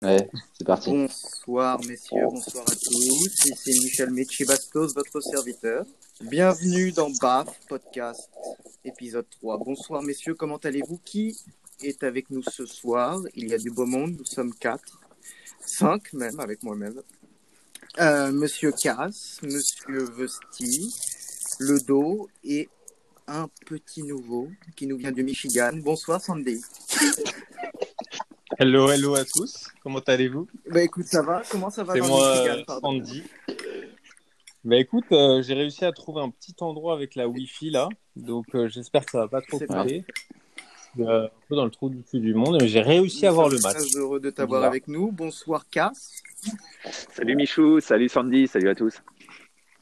Ouais, c'est parti. Bonsoir messieurs, bonsoir à tous. Ici Michel votre serviteur. Bienvenue dans BAF Podcast, épisode 3. Bonsoir messieurs, comment allez-vous? Qui est avec nous ce soir? Il y a du beau monde, nous sommes quatre. Cinq même, avec moi-même. Euh, monsieur Cass, Monsieur Vesti, Le Do et un petit nouveau qui nous vient du Michigan. Bonsoir Sandy. Hello, hello à tous. Comment allez-vous? Bah écoute, ça va Comment ça va C'est moi, Michigan, Sandy. Bah écoute, euh, j'ai réussi à trouver un petit endroit avec la Wi-Fi là, donc euh, j'espère que ça va pas trop couper. Euh, un peu dans le trou du cul du monde, mais j'ai réussi à voir le match. Très heureux de t'avoir avec nous. Bonsoir Cass. Salut Michou, salut Sandy, salut à tous.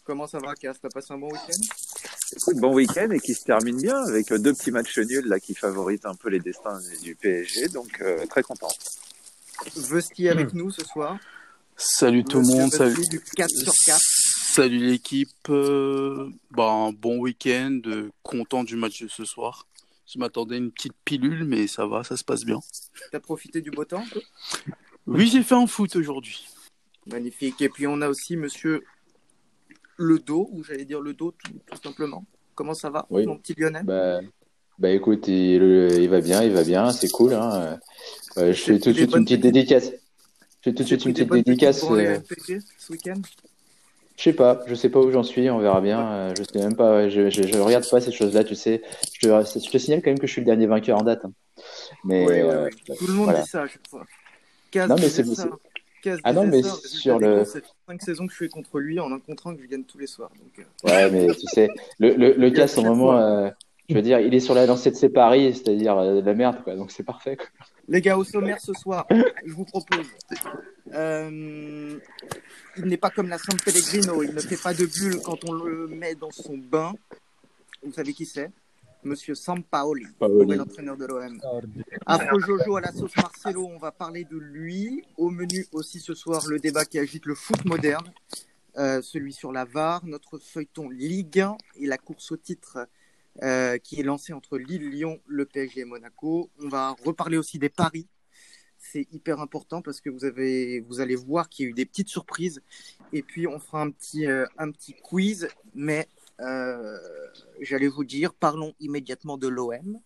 Comment ça va Cass? T'as passé un bon week-end? Écoute, bon week-end et qui se termine bien avec euh, deux petits matchs nuls là qui favorisent un peu les destins du PSG, donc euh, très content. Vesti avec nous ce soir. Salut tout le monde, Vesti salut, du 4 sur 4. salut l'équipe. Euh, bah, bon week-end, euh, content du match de ce soir. Je m'attendais à une petite pilule, mais ça va, ça se passe bien. T'as profité du beau temps Oui, j'ai fait un foot aujourd'hui. Magnifique. Et puis on a aussi Monsieur Le Dos, ou j'allais dire Le Dos tout, tout simplement. Comment ça va, Oui. mon petit Lyonnais Bah, bah écoute, il, il va bien, il va bien, c'est cool. Hein. Euh, je fais tout de suite bonnes une petite dédicace. Je fais tout de suite une petite dédicace. branlées euh, ce week-end? Je sais pas, je sais pas où j'en suis, on verra bien. euh, Je sais même pas, je, je, je regarde pas ces choses-là, tu sais. Je te, je te signale quand même que je suis le dernier vainqueur en date. hein. Mais euh. Tout le monde voilà. dit ça à chaque fois. Non, mais c'est- Ah non, mais sur le- Ça fait 5 saisons que je suis contre lui en un contre un que je gagne tous les soirs. Donc, euh, ouais, mais tu sais, le, le, le cas, chaque moment, euh, je veux dire, il est sur la lancée de ses paris, c'est-à-dire euh, de la merde, quoi. Donc c'est parfait. Quoi. Les gars, au sommaire ce soir, je vous propose. euh, il n'est pas comme la San Pellegrino, il ne fait pas de bulle quand on le met dans son bain. Vous savez qui c'est? Monsieur Sampaoli, Paoli. nouvel entraîneur de l'OM. Afro Jojo à la sauce Marcelo, on va parler de lui. Au menu aussi ce soir, le débat qui agite le foot moderne, euh, celui sur la VAR, notre feuilleton Ligue 1 et la course au titre euh, qui est lancée entre Lille, Lyon, le PSG et Monaco. On va reparler aussi des paris. C'est hyper important parce que vous, avez, vous allez voir qu'il y a eu des petites surprises. Et puis, on fera un petit, euh, un petit quiz. Mais euh, j'allais vous dire, parlons immédiatement de l'OM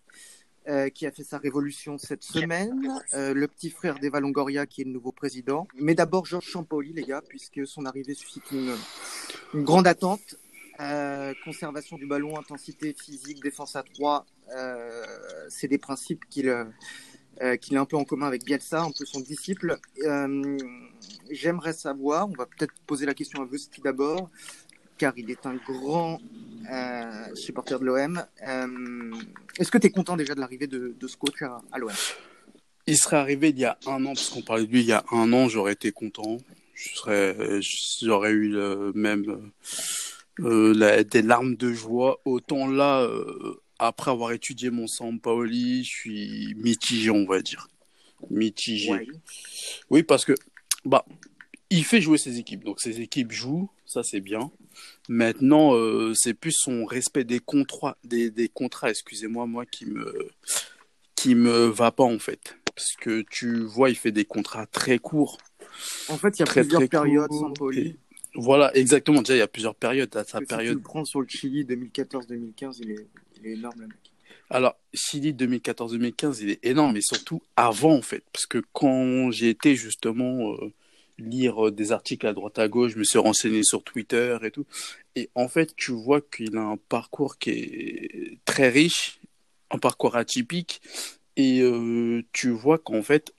euh, qui a fait sa révolution cette semaine, euh, le petit frère d'Eva Longoria qui est le nouveau président. Mais d'abord Georges Champoli, les gars, puisque son arrivée suscite une, une grande attente. Euh, conservation du ballon, intensité physique, défense à 3, euh, c'est des principes qu'il qu'il a un peu en commun avec Bielsa, un peu son disciple. J'aimerais savoir, on va peut-être poser la question à Vesti d'abord, car il est un grand euh, supporter de l'OM. Euh, Est-ce que tu es content déjà de l'arrivée de, de ce coach à, à l'OM Il serait arrivé il y a un an, parce qu'on parlait de lui il y a un an, j'aurais été content. J'aurais eu le même euh, la- des larmes de joie. Autant là, euh, après avoir étudié mon Sampaoli, je suis mitigé, on va dire. Mitigé. Ouais. Oui, parce que bah, il fait jouer ses équipes. Donc ses équipes jouent, ça c'est bien. Maintenant, euh, c'est plus son respect des contrats, des, des contrats, excusez-moi, moi qui me qui me va pas en fait. Parce que tu vois, il fait des contrats très courts. En fait, il y a Très, plusieurs très périodes sans Poli. Et Voilà, exactement. Déjà, il y a plusieurs périodes. À sa Si tu période. le prends sur le Chili 2014-2015, il est, il est énorme, le mec. Alors, Chili 2014-2015, il est énorme, mais surtout avant, en fait. Parce que quand j'ai été justement euh, lire euh, des articles à droite à gauche, je me suis renseigné sur Twitter et tout. Et en fait, tu vois qu'il a un parcours qui est très riche, un parcours atypique. Et euh, tu vois qu'en fait,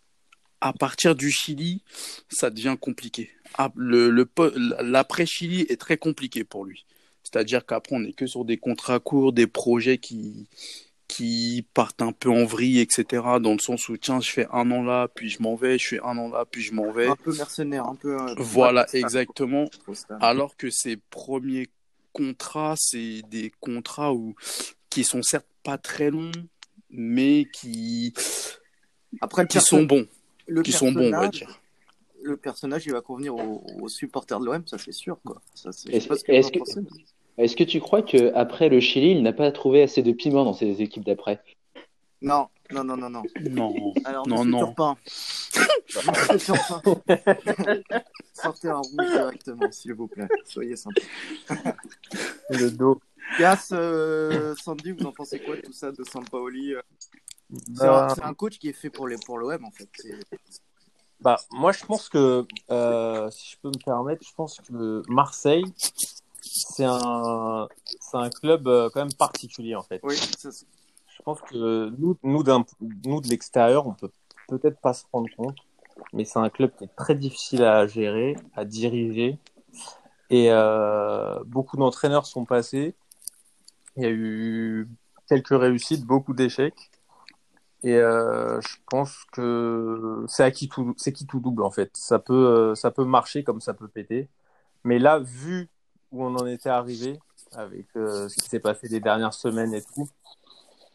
à partir du Chili, ça devient compliqué. Ah, le, le, L'après-Chili est très compliqué pour lui. C'est-à-dire qu'après, on n'est que sur des contrats courts, des projets qui, qui partent un peu en vrille, etc. Dans le sens où, tiens, je fais un an là, puis je m'en vais, je fais un an là, puis je m'en vais. Un peu mercenaire, un peu. euh, Voilà, exactement. Alors que ses premiers contrats, c'est des contrats où, qui sont certes pas très longs, mais qui, Après, le, qui sont bons. le Qui sont bons, on va personnage- dire. Le personnage, il va convenir aux, aux supporters de l'OM, ça c'est sûr. Quoi. Ça, c'est- je Est-ce sais pas ce que- que est-ce que- tu crois qu'après le Chili, il n'a pas trouvé assez de piment dans ses équipes d'après? Non, non, non, non, non. Non. Alors, Non, non. Turpin. Turpin. Sortez un rouge directement, s'il vous plaît. Soyez sympa. Le dos. Gas, euh, Sandy, vous en pensez quoi de tout ça de Sampaoli euh? C'est Bah, un, c'est un coach qui est fait pour les pour l'OM en fait. C'est- Bah, moi, je pense que, euh, si je peux me permettre, je pense que Marseille, c'est un, c'est un club euh, quand même particulier, en fait. Oui, Je pense que nous, nous, de l'extérieur, on peut peut-être pas se rendre compte, mais c'est un club qui est très difficile à gérer, à diriger. Et euh, beaucoup d'entraîneurs sont passés. Il y a eu quelques réussites, beaucoup d'échecs. Et euh, je pense que c'est à qui tout, c'est qui tout double en fait. Ça peut, ça peut marcher comme ça peut péter. Mais là, vu où on en était arrivé avec euh, ce qui s'est passé les dernières semaines et tout,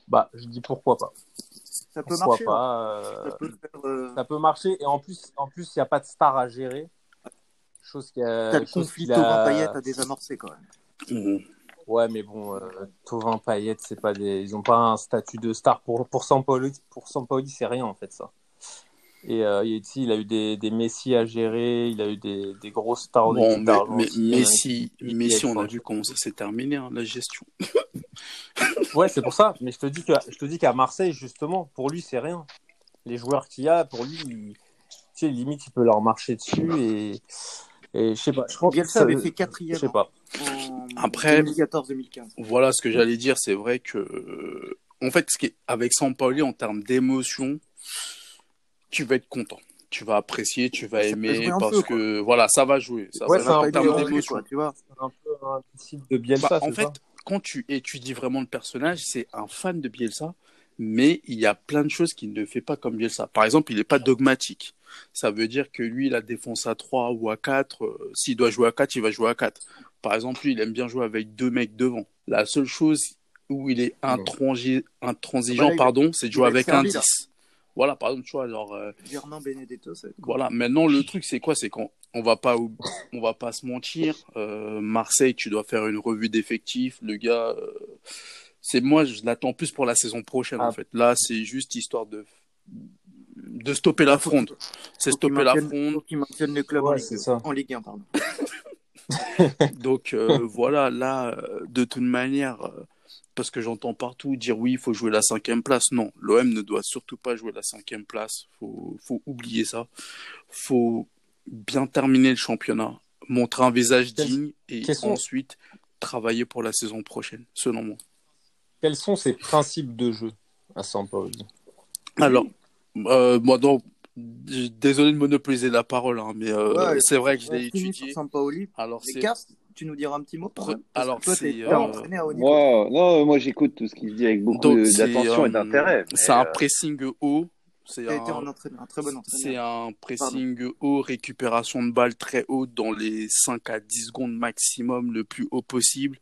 bah, je dis pourquoi pas. ça peut Pourquoi marcher. hein. pas. euh, Ça peut faire, euh, ça peut marcher et en plus, en plus, il n'y a pas de star à gérer. Chose qui a, T'as le conflit Thauvin Payet à désamorcer quand même. Mhm. Ouais, mais bon, euh, Tovin, Payet, c'est pas des, ils ont pas un statut de star pour pour Sampaoli. Pour c'est rien en fait ça. Et euh, il, a eu des, des Messi à gérer, il a eu des, des grosses stars Bon, mais, mais Messi, Messi, on a vu comment ça s'est terminé, hein, la gestion. Ouais, c'est pour ça. Mais je te dis que je te dis qu'à Marseille, justement, pour lui, c'est rien. Les joueurs qu'il y a, pour lui, il- tu sais, limite, il peut leur marcher dessus et et je sais pas. Je pense que Bielsa ça- avait fait Je quatrième sais pas. en Après- 2014-2015. Voilà ce que j'allais dire, c'est vrai que, en fait, ce qui est, avec Sampaoli, en termes d'émotion, tu vas être content. Tu vas apprécier, tu vas Ça aimer, parce peu, que, voilà, ça va jouer. Ça, Ouais, ça c'est va un en peu termes dérangé, d'émotion. quoi, tu vois. C'est un peu un style de Bielsa, Bah, en fait, ça quand tu étudies vraiment le personnage, c'est un fan de Bielsa, mais il y a plein de choses qu'il ne fait pas comme Bielsa. Par exemple, il n'est pas dogmatique. Ça veut dire que lui, la défense à 3 ou à 4, euh, s'il doit jouer à 4, il va jouer à 4. Par exemple, lui, il aime bien jouer avec deux mecs devant. La seule chose où il est intransigeant, pardon, c'est de jouer avec un servi, là. 10. Voilà, par exemple, tu vois, genre, euh, Germain Benedetto, ça va être cool. voilà. Maintenant, le truc, c'est quoi? C'est qu'on on va pas, on va pas se mentir. Euh, Marseille, tu dois faire une revue d'effectifs. Le gars, euh, c'est moi, je l'attends plus pour la saison prochaine, Ah. en fait. Là, c'est juste histoire de de stopper la fronde. C'est stopper la fronde. faut qu'il maintienne le club en, Ouais, Ligue, c'est ça. en Ligue 1. Pardon. Donc euh, voilà, là, de toute manière, euh, parce que j'entends partout dire oui, il faut jouer la cinquième place. Non, l'OM ne doit surtout pas jouer la cinquième place. Faut, faut oublier ça. Faut bien terminer le championnat, montrer un visage Quels- digne et quels sont- ensuite travailler pour la saison prochaine, selon moi. Quels sont ses principes de jeu à Sampaoli Alors, euh, moi, donc, désolé de monopoliser la parole, hein, mais euh, Ouais, c'est vrai que je l'ai étudié. Alors, Les c'est tu nous diras un petit mot alors, toi, t'es euh, entraîné à haut niveau. Moi, non, moi j'écoute tout ce qu'il dit avec beaucoup d'attention euh, et d'intérêt. C'est un euh, pressing haut. C'est un, un, entraîneur, un très bon c'est un pressing haut, récupération de balles très haute dans les 5 à 10 secondes maximum, le plus haut possible.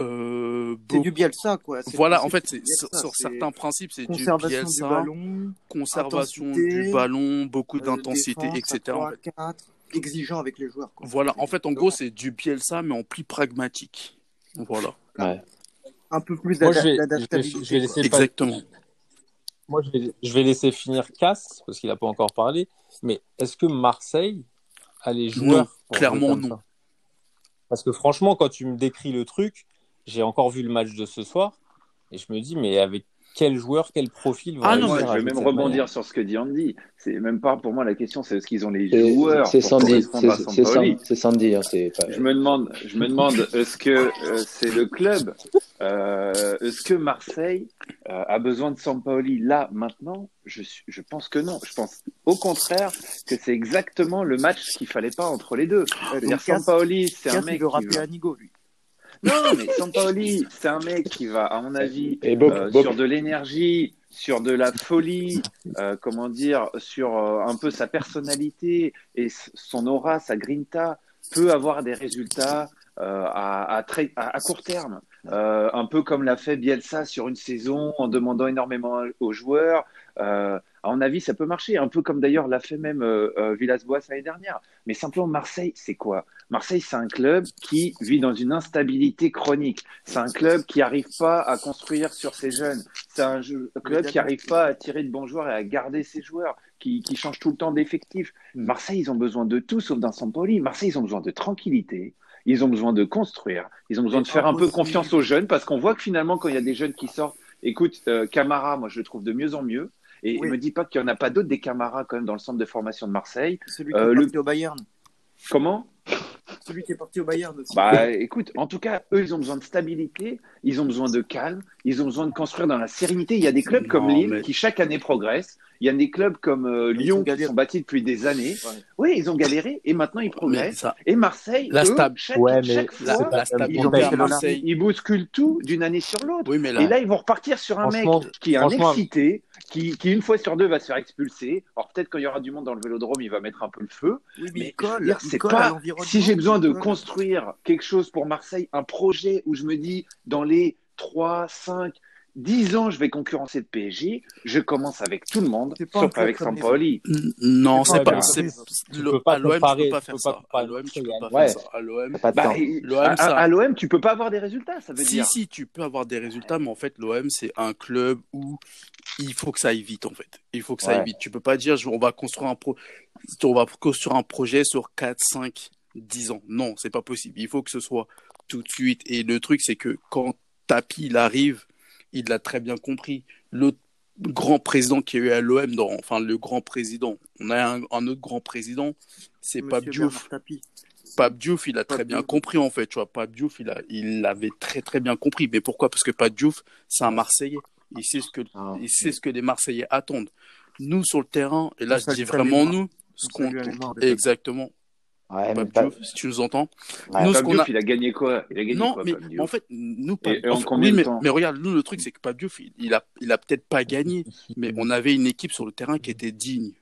Euh, C'est du Bielsa, quoi. Voilà, en fait, Bielsa, sur, certains principes, c'est du Conservation Bielsa, du ballon, conservation du ballon, beaucoup euh, d'intensité, etc. en 3, fait. 4, exigeant avec les joueurs. Quoi. Voilà, en fait, en gros, c'est du Bielsa, mais en plus pragmatique. Voilà, Ouais. Un peu plus d'adaptabilité. pas- exactement. moi, je vais, je vais laisser finir Cass parce qu'il n'a pas encore parlé. Mais est-ce que Marseille a les joueurs Non, clairement non. Parce que franchement, quand tu me décris le truc, j'ai encore vu le match de ce soir et je me dis, mais avec quel joueur, quel profil Ah non, je vais même rebondir manière sur ce que dit Andy. C'est même pas pour moi la question, c'est est-ce qu'ils ont les joueurs c'est Sandy, c'est. Sandy, c'est Sandy, hein, c'est pas. Je me demande, je me demande, est-ce que euh, c'est le club, euh, est-ce que Marseille euh, a besoin de Sampaoli là maintenant? Je, je pense que non. Je pense au contraire que c'est exactement le match qu'il fallait pas entre les deux. Donc, Cass, Sampaoli, c'est un Cass, il mec veut qui rappeler. Anigo, lui. Non, mais Sampaoli, c'est un mec qui va, à mon avis, Et Bob, euh, Bob- sur de l'énergie, sur de la folie, euh, comment dire, sur euh, un peu sa personnalité et son aura, sa grinta, peut avoir des résultats à, à, très, à, à court terme, euh, un peu comme l'a fait Bielsa sur une saison en demandant énormément aux joueurs. Euh, à mon avis, ça peut marcher, un peu comme d'ailleurs l'a fait même euh, euh, Villas-Boas l'année dernière. Mais simplement, Marseille, c'est quoi? Marseille, c'est un club qui vit dans une instabilité chronique. C'est un club qui n'arrive pas à construire sur ses jeunes. C'est un, jeu- club qui n'arrive pas à tirer de bons joueurs et à garder ses joueurs, qui, qui change tout le temps d'effectifs. Mm. Marseille, ils ont besoin de tout sauf d'un Sampoli. Marseille, ils ont besoin de tranquillité. Ils ont besoin de construire. Ils ont besoin de faire un peu confiance aux jeunes parce qu'on voit que finalement, quand il y a des jeunes qui sortent, écoute, euh, Camara, moi, je le trouve de mieux en mieux. Et Oui. me dis pas qu'il n'y en a pas d'autres des Camara quand même dans le centre de formation de Marseille. Celui qui Euh, est le- parti au Bayern. Comment? Celui qui est parti au Bayern aussi. Bah écoute, en tout cas, eux, ils ont besoin de stabilité, ils ont besoin de calme, ils ont besoin de construire dans la sérénité. Il y a des clubs comme Lille mais- qui chaque année progressent. Il y a des clubs comme euh, Lyon qui sont bâtis depuis des années. Ouais. Oui, ils ont galéré et maintenant ils progressent. ça, Et Marseille, La eux, stab- chaque, Ouais, mais chaque c'est la, fois, pas la même ils, bousculent tout d'une année sur l'autre. Oui, Et là, ils vont repartir sur un mec qui est un excité, qui, qui une fois sur deux va se faire expulser. Alors peut-être quand il y aura du monde dans le vélodrome, il va mettre un peu le feu. Oui, mais, colle. dire, c'est pas. Si j'ai besoin de construire quelque chose pour Marseille, un projet où je me dis dans les 3, 5, 10 ans, je vais concurrencer le PSG, je commence avec tout le monde, sauf avec Sampaoli. non, C'est pas À l'OM, tu peux pas faire ça. À l'OM, tu peux pas faire ça. À l'OM, Bah, l'OM, tu peux pas avoir des résultats, ça veut Si, dire. si, tu peux avoir des résultats, mais en fait, l'OM, c'est un club où il faut que ça aille vite, en fait. Il faut que ça Ouais. aille vite. Tu peux pas dire, on va construire un, pro... on va construire un projet sur 4, 5, 10 ans. Non, c'est pas possible. Il faut que ce soit tout de suite. Et le truc, c'est que quand Tapi, il arrive, il l'a très bien compris. Le grand président qui a eu à l'OM, dans... enfin, le grand président, on a un, un autre grand président, c'est Pape Diouf. Pape Diouf, il a très bien Diouf. compris en fait, tu vois. Pape Diouf, il a, il l'avait très très bien compris. Mais pourquoi? Parce que Pape Diouf, c'est un Marseillais. Il sait ce que, Ah. il sait ce que les Marseillais attendent. Nous sur le terrain, et là je dis vraiment nous, ce On qu'on, exactement. Ouais, Pape Diouf, si tu nous entends. Ouais. Nous, ce Pape qu'on Diouf, a, il a gagné quoi? Il a gagné non, quoi, mais en fait, nous, Pape- Et- et en enfin, combien oui, de mais, temps? mais regarde, nous, le truc, c'est que Pape Diouf, il, il a, il a peut-être pas gagné, mais on avait une équipe sur le terrain qui était digne.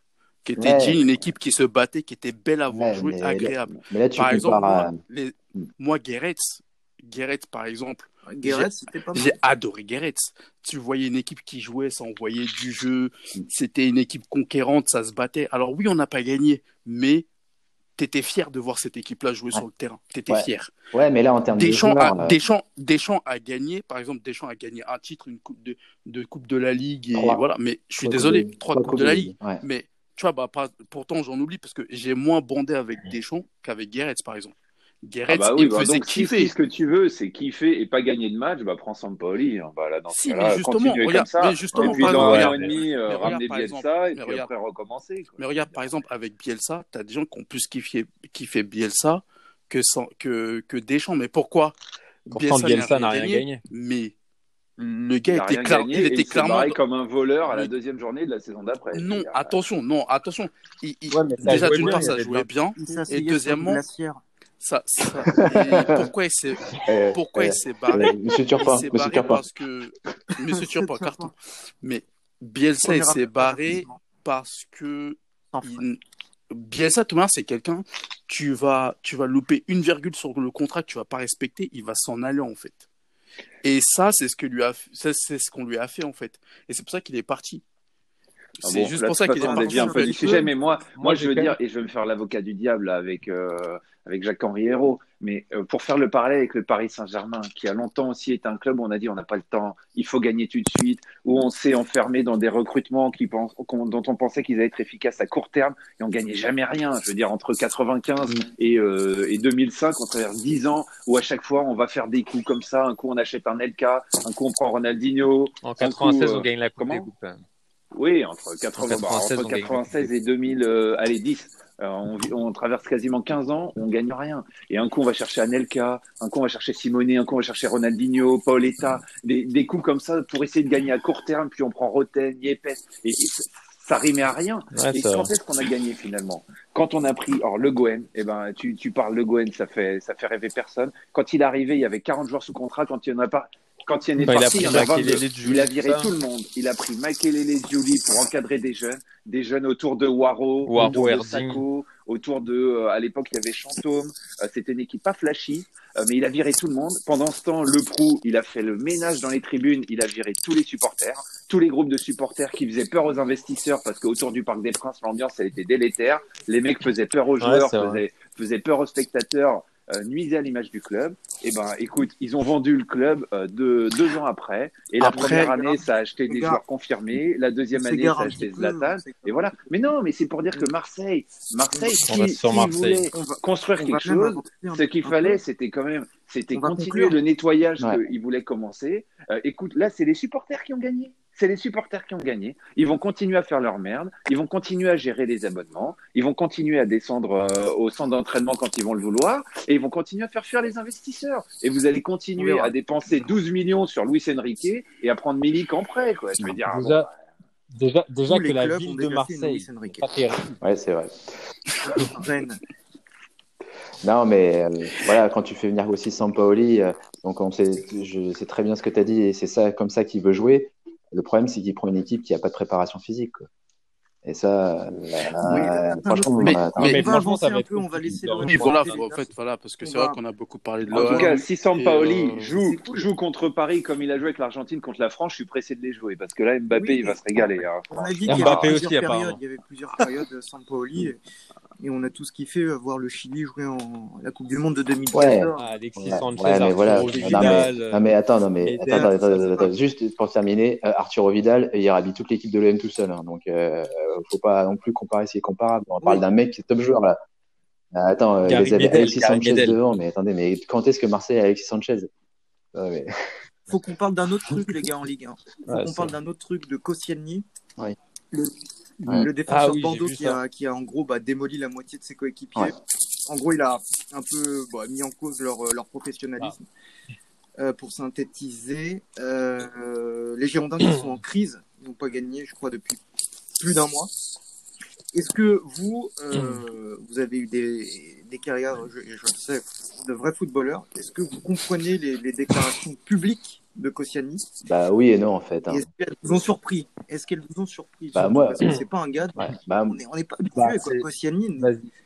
Qui était Ouais. digne, une équipe qui se battait, qui était belle à voir Ouais, jouer, mais, agréable. là, mais là, tu Par exemple, moi, les, Hmm. moi Guéretz, Guéretz, par exemple, j'ai adoré Guéretz. Tu voyais une équipe qui jouait, ça envoyait du jeu, Hmm. c'était une équipe conquérante, ça se battait. Alors oui, on n'a pas gagné, mais t'étais fier de voir cette équipe-là jouer Ouais. sur le terrain. T'étais Ouais. fier. Ouais, mais là, en termes de Deschamps joueurs, a, euh, Deschamps, Deschamps a gagné, par exemple, Deschamps a gagné un titre, une coupe de, de coupe de la Ligue, et Trois. voilà. Mais je suis trois désolé, de- trois trois coupes de la Ligue. Ouais. Mais tu vois, bah, pas- pourtant j'en oublie parce que j'ai moins bondé avec Deschamps qu'avec Guéretz, par exemple. Ah Guéretz, bah oui, il me bah faisait donc si, kiffer. si ce que tu veux, c'est kiffer et pas gagner de match, bah prends Sampaoli. hein. Bah là, dans ce Si, mais justement, regarde, comme ça. mais justement, et puis dans un an et demi, euh, mais regarde, ramener par Bielsa exemple, et puis regarde. après recommencer. quoi. Mais regarde, par exemple, avec Bielsa, tu as des gens qui ont plus kiffé, kiffé Bielsa que, sans, que, que Deschamps. Mais pourquoi Pourtant, Bielsa n'a rien gagné. Mais le gars était, clair- gagné il et était il clairement. comme un voleur à la deuxième journée de la saison d'après. Non, attention, non, attention. Il- Ouais, déjà, d'une part, ça jouait bien. Sur deuxièmement. Ça, ça- pourquoi il s'est Euh, pourquoi euh, il s'est barré? Monsieur Turpin, Il Monsieur Turpin. parce que Monsieur Turpin, carton. Mais Bielsa, il s'est barré parce que il- Bielsa, Thomas, c'est quelqu'un, tu vas, tu vas louper une virgule sur le contrat que tu vas pas respecter, il va s'en aller, en fait. Et ça, c'est ce que lui a, ça, c'est ce qu'on lui a fait, en fait. Et c'est pour ça qu'il est parti. Ah C'est bon, juste là, pour ça qu'il est un peu du sujet, mais moi, moi, Moi, je veux dire, et je vais me faire l'avocat du diable là, avec, euh, avec Jacques-Henri Hérault, mais euh, pour faire le parallèle avec le Paris Saint-Germain, qui a longtemps aussi été un club où on a dit on n'a pas le temps, il faut gagner tout de suite, où on s'est enfermé dans des recrutements qui pensent, dont on pensait qu'ils allaient être efficaces à court terme, et on gagnait jamais rien. Je veux dire, entre 95 et, euh, et 2005, on traverse 10 ans où à chaque fois on va faire des coups comme ça, un coup on achète un LK, un coup on prend Ronaldinho, En Un 96, coup, on gagne la Coupe comment? Des Coupes. Oui, entre 80, bah, 96, entre on gagne 96 et 2000, euh, allez, 10. Euh, on, on traverse quasiment 15 ans, on gagne rien. Et un coup, on va chercher Anelka, un coup, on va chercher Simone, un coup, on va chercher Ronaldinho, Paoletta, des, des coups comme ça pour essayer de gagner à court terme, puis on prend Roten, Yepes, et, et ça, ça rimait à rien. Ouais, et quand est-ce qu'on a gagné finalement? Quand on a pris, alors Le Gouen, eh ben, tu, tu parles Le Gouen, ça fait, ça fait rêver personne. Quand il est arrivé, il y avait 40 joueurs sous contrat, quand il n'y en a pas, quand il y en est Bah, il a parti, pris il a 22. Makelele, Giuli, Il a viré tout le monde. Il a pris Makelele Giuli pour encadrer des jeunes, des jeunes autour de Waro, Waro, autour de. Sako, autour de, euh, à l'époque, il y avait Chantôme. Euh, C'était une équipe pas flashy, euh, mais il a viré tout le monde. Pendant ce temps, Le Prou, il a fait le ménage dans les tribunes. Il a viré tous les supporters, tous les groupes de supporters qui faisaient peur aux investisseurs parce qu'autour du Parc des Princes, l'ambiance, elle était délétère. Les mecs faisaient peur aux joueurs, faisaient peur aux spectateurs, euh, nuisaient à l'image du club. Et ben, écoute, ils ont vendu le club euh, deux, deux ans après. Et la Après, première année, ça a acheté des gars, joueurs confirmés. La deuxième année, ça a acheté Zlatan. Et voilà. Mais non, mais c'est pour dire que Marseille, Marseille, On va qui, sur Marseille. voulait construire on quelque chose, ce qu'il fallait, c'était quand même, c'était continuer le nettoyage Ouais. qu'ils voulaient commencer. Euh, écoute, là, c'est les supporters qui ont gagné. C'est les supporters qui ont gagné. Ils vont continuer à faire leur merde. Ils vont continuer à gérer les abonnements. Ils vont continuer à descendre euh, au centre d'entraînement quand ils vont le vouloir. Et ils vont continuer à faire fuir les investisseurs. Et vous allez On continuer à dépenser 12 millions sur Luis Enrique et à prendre Milik en prêt. Quoi. Je veux dire, bon, Déjà, que les la clubs ont ville de Marseille, Luis Enrique. c'est pas terrible. Ouais, c'est vrai. Non, mais euh, voilà, quand tu fais venir aussi Sampaoli, euh, donc on sait, je sais très bien ce que tu as dit et c'est ça comme ça qu'il veut jouer. Le problème, c'est qu'il prend une équipe qui a pas de préparation physique. Quoi. Et ça, Oui, euh, franchement, mais- Non, mais- mais on va franchement, avancer ça va un être peu, on va laisser de le. Oui, voilà, en fait, voilà, parce que c'est vrai qu'on a beaucoup parlé de En tout l'OM. cas, si Sampaoli euh, joue, cool. joue contre Paris comme il a joué avec l'Argentine contre la France, je suis pressé de les jouer parce que là, Mbappé, Oui, il va se régaler. hein. On a dit Et qu'il y avait plusieurs périodes. Il y avait plusieurs périodes de Sampaoli et, et on a tous kiffé euh, voir le Chili jouer en la Coupe du Monde de 2014. Ah, Alexis Ouais, Sanchez, ouais, mais voilà. Non, mais, euh, non, mais attends, non, mais attends, attends, attends, c'est juste pour terminer, euh, Arturo Vidal, il rhabille toute l'équipe de l'OM tout seul. hein, donc, euh, faut pas non plus comparer ce qui est comparable. On parle Oui. d'un mec qui est top joueur là. Attends, euh, avait Medel, Alexis Sanchez devant, mais attendez, mais quand est-ce que Marseille a Alexis Sanchez? Ouais, mais- Faut qu'on parle d'un autre truc, les gars, en Ligue 1. Faut Ouais, qu'on c'est- parle d'un autre truc de Koscielny. Oui. Le, Ouais. le défenseur Ah oui, Bordeaux qui a, qui a en gros bah, démoli la moitié de ses coéquipiers. Ouais. En gros, il a un peu bah, mis en cause leur, leur professionnalisme. Ah. Euh, pour synthétiser, euh, les Girondins qui sont en crise, ils n'ont pas gagné, je crois, depuis plus d'un mois. Est-ce que vous, euh, vous avez eu des, des carrières, je, je le sais, de vrais footballeurs? Est-ce que vous comprenez les, les déclarations publiques de Koscielny bah oui et non en fait. hein. Est-ce qu'elles vous ont surpris? Est-ce qu'elles vous ont surpris? Bah, moi- parce que c'est pas un gars. de- Ouais, bah, On n'est pas habitué Bah, quoi.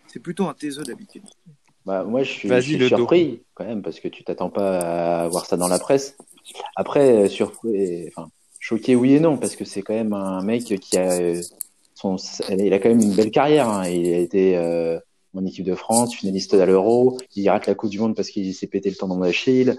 c'est- plutôt un taiseux d'habitude. Bah, moi, je suis, je suis le dos. surpris quand même parce que tu t'attends pas à voir ça dans la presse. Après, euh, surpris, enfin, choqué, oui et non, parce que c'est quand même un mec qui a euh, son, il a quand même une belle carrière. hein. Il a été euh, en équipe de France, finaliste à l'Euro. Il rate la Coupe du Monde parce qu'il s'est pété le tendon d'Achille.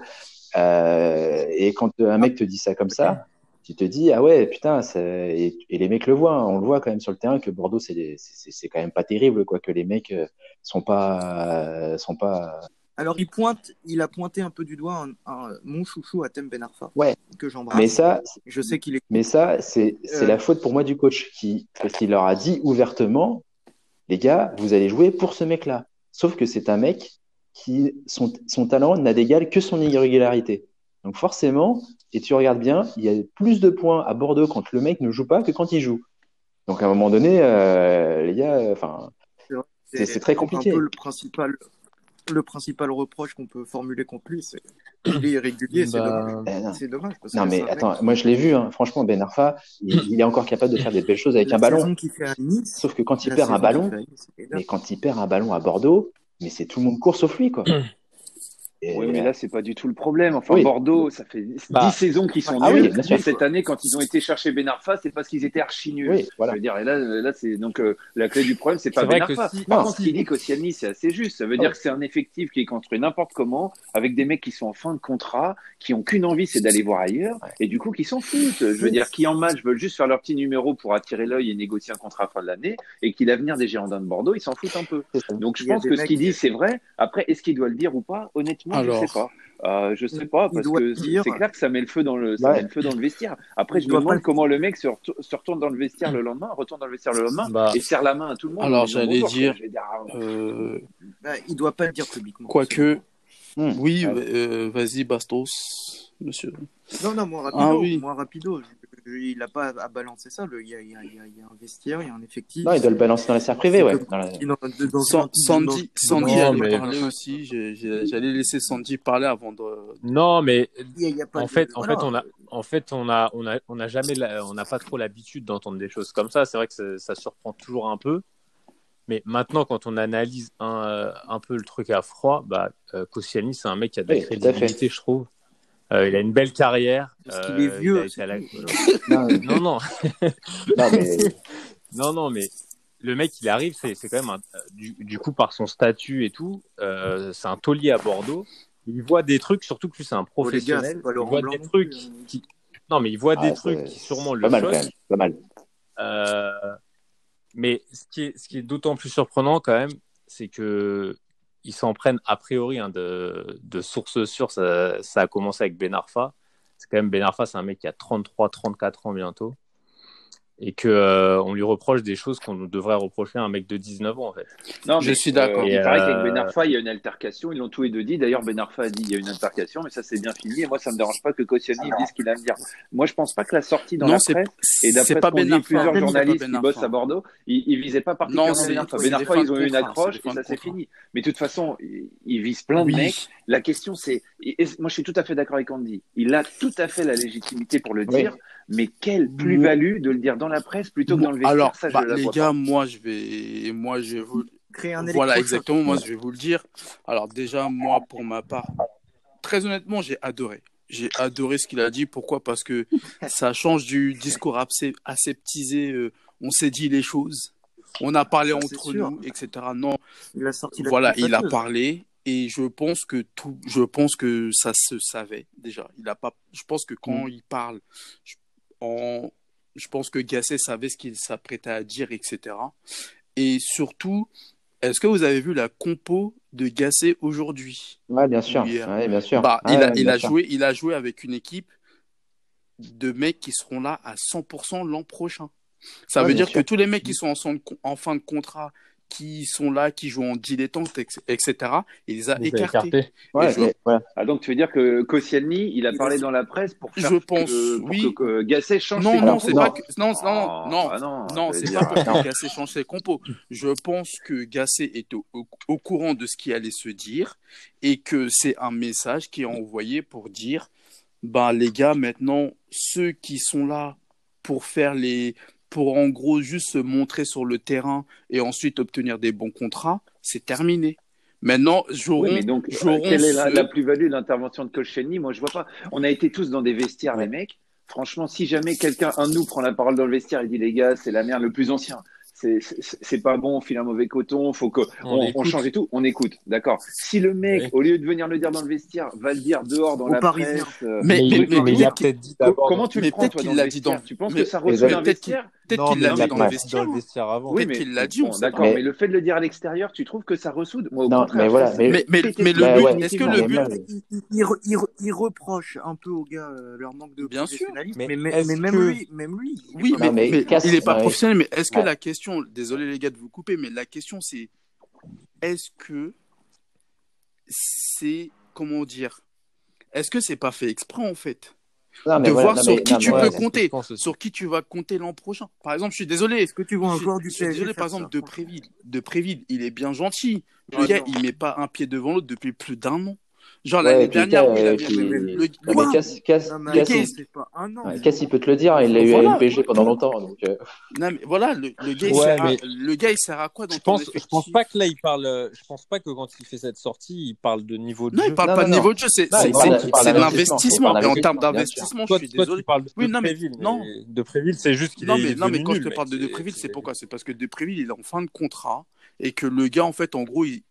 Euh, et quand un mec te dit ça comme ça, tu te dis ah ouais putain et, et les mecs le voient, hein. on le voit quand même sur le terrain que Bordeaux c'est c'est quand même pas terrible quoi que les mecs euh, sont pas euh, sont pas Alors il pointe, il a pointé un peu du doigt un, un- mon chouchou à Tem Ben Arfa, Ouais. que j'embrasse. mais ça Je sais qu'il est. mais ça c'est c'est Euh. la faute pour moi du coach qui parce qu'il leur a dit ouvertement les gars vous allez jouer pour ce mec là sauf que c'est un mec qui son son talent n'a d'égal que son irrégularité donc forcément et tu regardes bien il y a plus de points à Bordeaux quand le mec ne joue pas que quand il joue donc à un moment donné euh, les gars enfin C'est- très compliqué. Un peu le principal, le principal reproche qu'on peut formuler contre lui, c'est qu'il est irrégulier. c'est Bah, dommage. eh non. C'est dommage. Parce Non que mais mec attends, moi je l'ai vu, hein. franchement Ben Arfa, il, il est encore capable de faire des belles choses avec la un ballon. saison qu'il fait à Nice. Sauf que quand il perd un ballon, Nice, mais quand il perd un ballon à Bordeaux, mais c'est tout le monde court sauf lui quoi. Et- Oui, mais là, c'est pas du tout le problème. Enfin, Oui. Bordeaux, ça fait 10 Bah. saisons qu'ils sont Ah oui, nuls. bien sûr. et cette année, quand ils ont été chercher Ben Arfa, c'est parce qu'ils étaient archi nuls. Oui, voilà. Je veux dire, et là, là c'est donc euh, la clé du problème, c'est pas C'est Ben vrai que Arfa. si- Par non, contre, ce qu'il dit qu'Ossiani, c'est assez juste. Ça veut Ah dire oui. que c'est un effectif qui est construit n'importe comment, avec des mecs qui sont en fin de contrat, qui ont qu'une envie, c'est d'aller voir ailleurs, Ouais. et du coup, qui s'en foutent. Je veux dire, qui en match veulent juste faire leur petit numéro pour attirer l'œil et négocier un contrat à la fin de l'année, et qui l'avenir des Girondins de Bordeaux, ils s'en foutent un peu. Donc je pense que ce qu'il dit c'est vrai. Après, est-ce qu'il doit le dire ou pas? Honnêtement, Alors. je sais pas. Euh, je sais pas parce que c'est dire. c'est clair que ça met le feu dans le ça Ouais. met le feu dans le vestiaire. Après, je me demande pas comment le mec se, retour- se retourne dans le vestiaire le lendemain, retourne dans le vestiaire le lendemain Bah. et serre la main à tout le monde. Alors, j'allais dire, quoi. Je vais dire, ah, Euh, Bah, il doit pas le dire publiquement. Quoique, Hmm. oui, Ouais. euh, vas-y, Bastos, monsieur. Non, non, moi rapido. Ah oui. Moi rapido. Il n'a pas à balancer ça. le- Il y, a, il y a- il y a- il y a un vestiaire, il y a un effectif. Non, il doit le balancer dans la sphère privée, C'est ouais. Sandy, allait mais- parler aussi. J'allais laisser Sandy parler avant de. Non, mais Il y a- il y a pas en de- fait, en voilà. fait, on a, en fait, on a, on a, on a jamais, la- on n'a pas trop l'habitude d'entendre des choses comme ça. C'est vrai que ça, ça surprend toujours un peu. Mais maintenant, quand on analyse un, euh, un peu le truc à froid, bah, euh, Koscielny, c'est un mec qui a de la Oui, crédibilité, je trouve. Euh, il a une belle carrière. Parce qu'il est Euh, vieux, il a été à la- Non, mais- Non, non, non, mais non, non, mais le mec, il arrive, c'est c'est quand même un, du, du coup par son statut et tout, euh, c'est un taulier à Bordeaux. Il voit des trucs, surtout que lui, c'est un Oh, gars, professionnel. pas il voit Blanc des trucs plus, hein. qui, non, mais il voit des Ah, trucs c'est- qui sûrement pas le mal choquent. même. Pas mal. Euh, mais ce qui est, ce qui est d'autant plus surprenant quand même, c'est que ils s'en prennent a priori hein, de, de sources sûres. Ça, a commencé avec Ben Arfa. C'est quand même Ben c'est un mec qui a 33, 34 ans bientôt. Et que euh, on lui reproche des choses qu'on devrait reprocher à un mec de 19 ans en fait. Non, Je mais, suis d'accord. euh, il paraît euh, qu'avec Ben Arfa, il y a une altercation. Ils l'ont tous les deux dit. D'ailleurs, Ben Arfa a dit il y a une altercation, mais ça c'est bien fini. Et moi, ça me dérange pas que Koscielny dise ce qu'il a à me dire. Moi, je pense pas que la sortie dans Non, la presse et c'est d'après pas ce Ben dit Arfa. plusieurs journalistes Ben qui bossent à Bordeaux, ils, ils visaient pas particulièrement Non, Ben Arfa. Ben Arfa, ils ont eu une contrat, accroche et ça de c'est contrat. fini. Mais de toute façon, ils, visent plein de Oui. mecs. La question c'est, moi je suis tout à fait d'accord avec Andy. Il a tout à fait la légitimité pour le dire, mais quelle plus-value de le dire dans la presse plutôt que dans le vestiaire. Alors, ça, je bah, les gars, pas. moi je vais, moi je vais vous, Créer un voilà exactement, moi je vais vous le dire. Alors déjà, moi pour ma part, très honnêtement, j'ai adoré. J'ai adoré ce qu'il a dit. Pourquoi? Parce que ça change du discours asep- aseptisé. euh, on s'est dit les choses. On a parlé entre sûr. nous, etc. Non, Il a sorti la voilà, il a parlé et je pense que tout, je pense que ça se savait déjà. Il a pas, je pense que quand il parle, je, en, je pense que Gasset savait ce qu'il s'apprêtait à dire, etc. Et surtout, est-ce que vous avez vu la compo de Gasset aujourd'hui? Ouais, bien sûr. Hier. Ouais, bien sûr. Bah, Ouais, il a, ouais, il bien a sûr. joué, il a joué avec une équipe de mecs qui seront là à 100% l'an prochain. Ça Ouais, veut dire sûr. que tous les mecs qui sont en, son- en fin de contrat, qui sont là, qui jouent en dilettante, etc., il les a Il les a écartés. écartés. Ouais, je- voilà. Ah, donc tu veux dire que Koscielny, il a parlé dans la presse pour faire Je que- pense, pour oui. que, que Gasset change Non, ses non, non. pas que, non, non, Oh, non, bah non, non, je veux c'est pas pour non. que Gasset change ses compos. Je pense que Gasset est au, au- au courant de ce qui allait se dire et que c'est un message qui est envoyé pour dire, bah, les gars, maintenant, ceux qui sont là pour faire les, pour en gros juste se montrer sur le terrain et ensuite obtenir des bons contrats, c'est terminé. Maintenant, j'aurai Oui, mais donc, euh, quelle est la, plus-value de l'intervention de Koscielny Moi, je vois pas. On a été tous dans des vestiaires, les mecs. Franchement, si jamais quelqu'un, un de nous, prend la parole dans le vestiaire et dit les gars, c'est la merde, le plus ancien, c'est pas bon, on file un mauvais coton, faut que On on, on écoute. change et tout, on écoute, d'accord. Si le mec, Oui. au lieu de venir le dire dans le vestiaire, va le dire dehors dans la Parisiens. presse, euh, Mais- Mais, mais- il- mais- mais il a peut-être dit co- d'abord. comment tu mais le prends toi qu'il dans le l'a dit dans- vestiaire? Tu penses mais- que ça reçoit dans le vestiaire? Peut-être qu'il l'a dit dans le vestiaire. dans le vestiaire avant. Oui, Peut-être mais qu'il l'a dit, on bon, sait d'accord, mais le fait de le dire à l'extérieur, tu trouves que ça ressoude? Moi, au Non, contraire, mais voilà, mais- ça Mais, mais, pété mais le but, ouais, est-ce que le but, il, il- il re- il re- il reproche un peu aux gars euh, leur manque de Bien sûr. professionnalisme, Mais même que- lui, même lui. Oui, mais, il n'est pas professionnel. Mais est-ce que la question, désolé les gars de vous couper, mais la question c'est est-ce que c'est comment dire? Est-ce que c'est pas fait exprès en fait? Non, mais de voilà, voir non, sur mais- qui non, tu peux compter, sur qui tu vas compter l'an prochain. Par exemple, je suis désolé. Est-ce que tu vois un joueur du je suis PSG désolé, par exemple, de Préville. De Préville, il est bien gentil. Le gars, non. il met pas un pied devant l'autre depuis plus d'un an. Genre l'année dernière, où il a mis puis- le- Non, Quoi Cass, Cass, Non, mais Cass, il- c'est pas un an. ouais, Cass, il peut te le dire, il l'a eu Voilà. à LPG pendant longtemps. Donc, euh, Non, mais voilà, le, le gars, il Ouais, sert à, mais- le gars, il sert à quoi dans Je pense, je pense pas que là il parle. euh, Je pense pas que quand il fait cette sortie, il parle de niveau de Non, jeu. il parle Non, pas non, de niveau de jeu, c'est Non, de l'investissement. Et en termes d'investissement, je suis désolé. de Oui, non, mais- non. Depréville, c'est juste qu'il Non, est mais, non, mais quand je te parle de mec. Depréville, c'est C'est- pourquoi? C'est parce que Depréville, il est en fin de contrat et que le gars, en fait, en gros, il,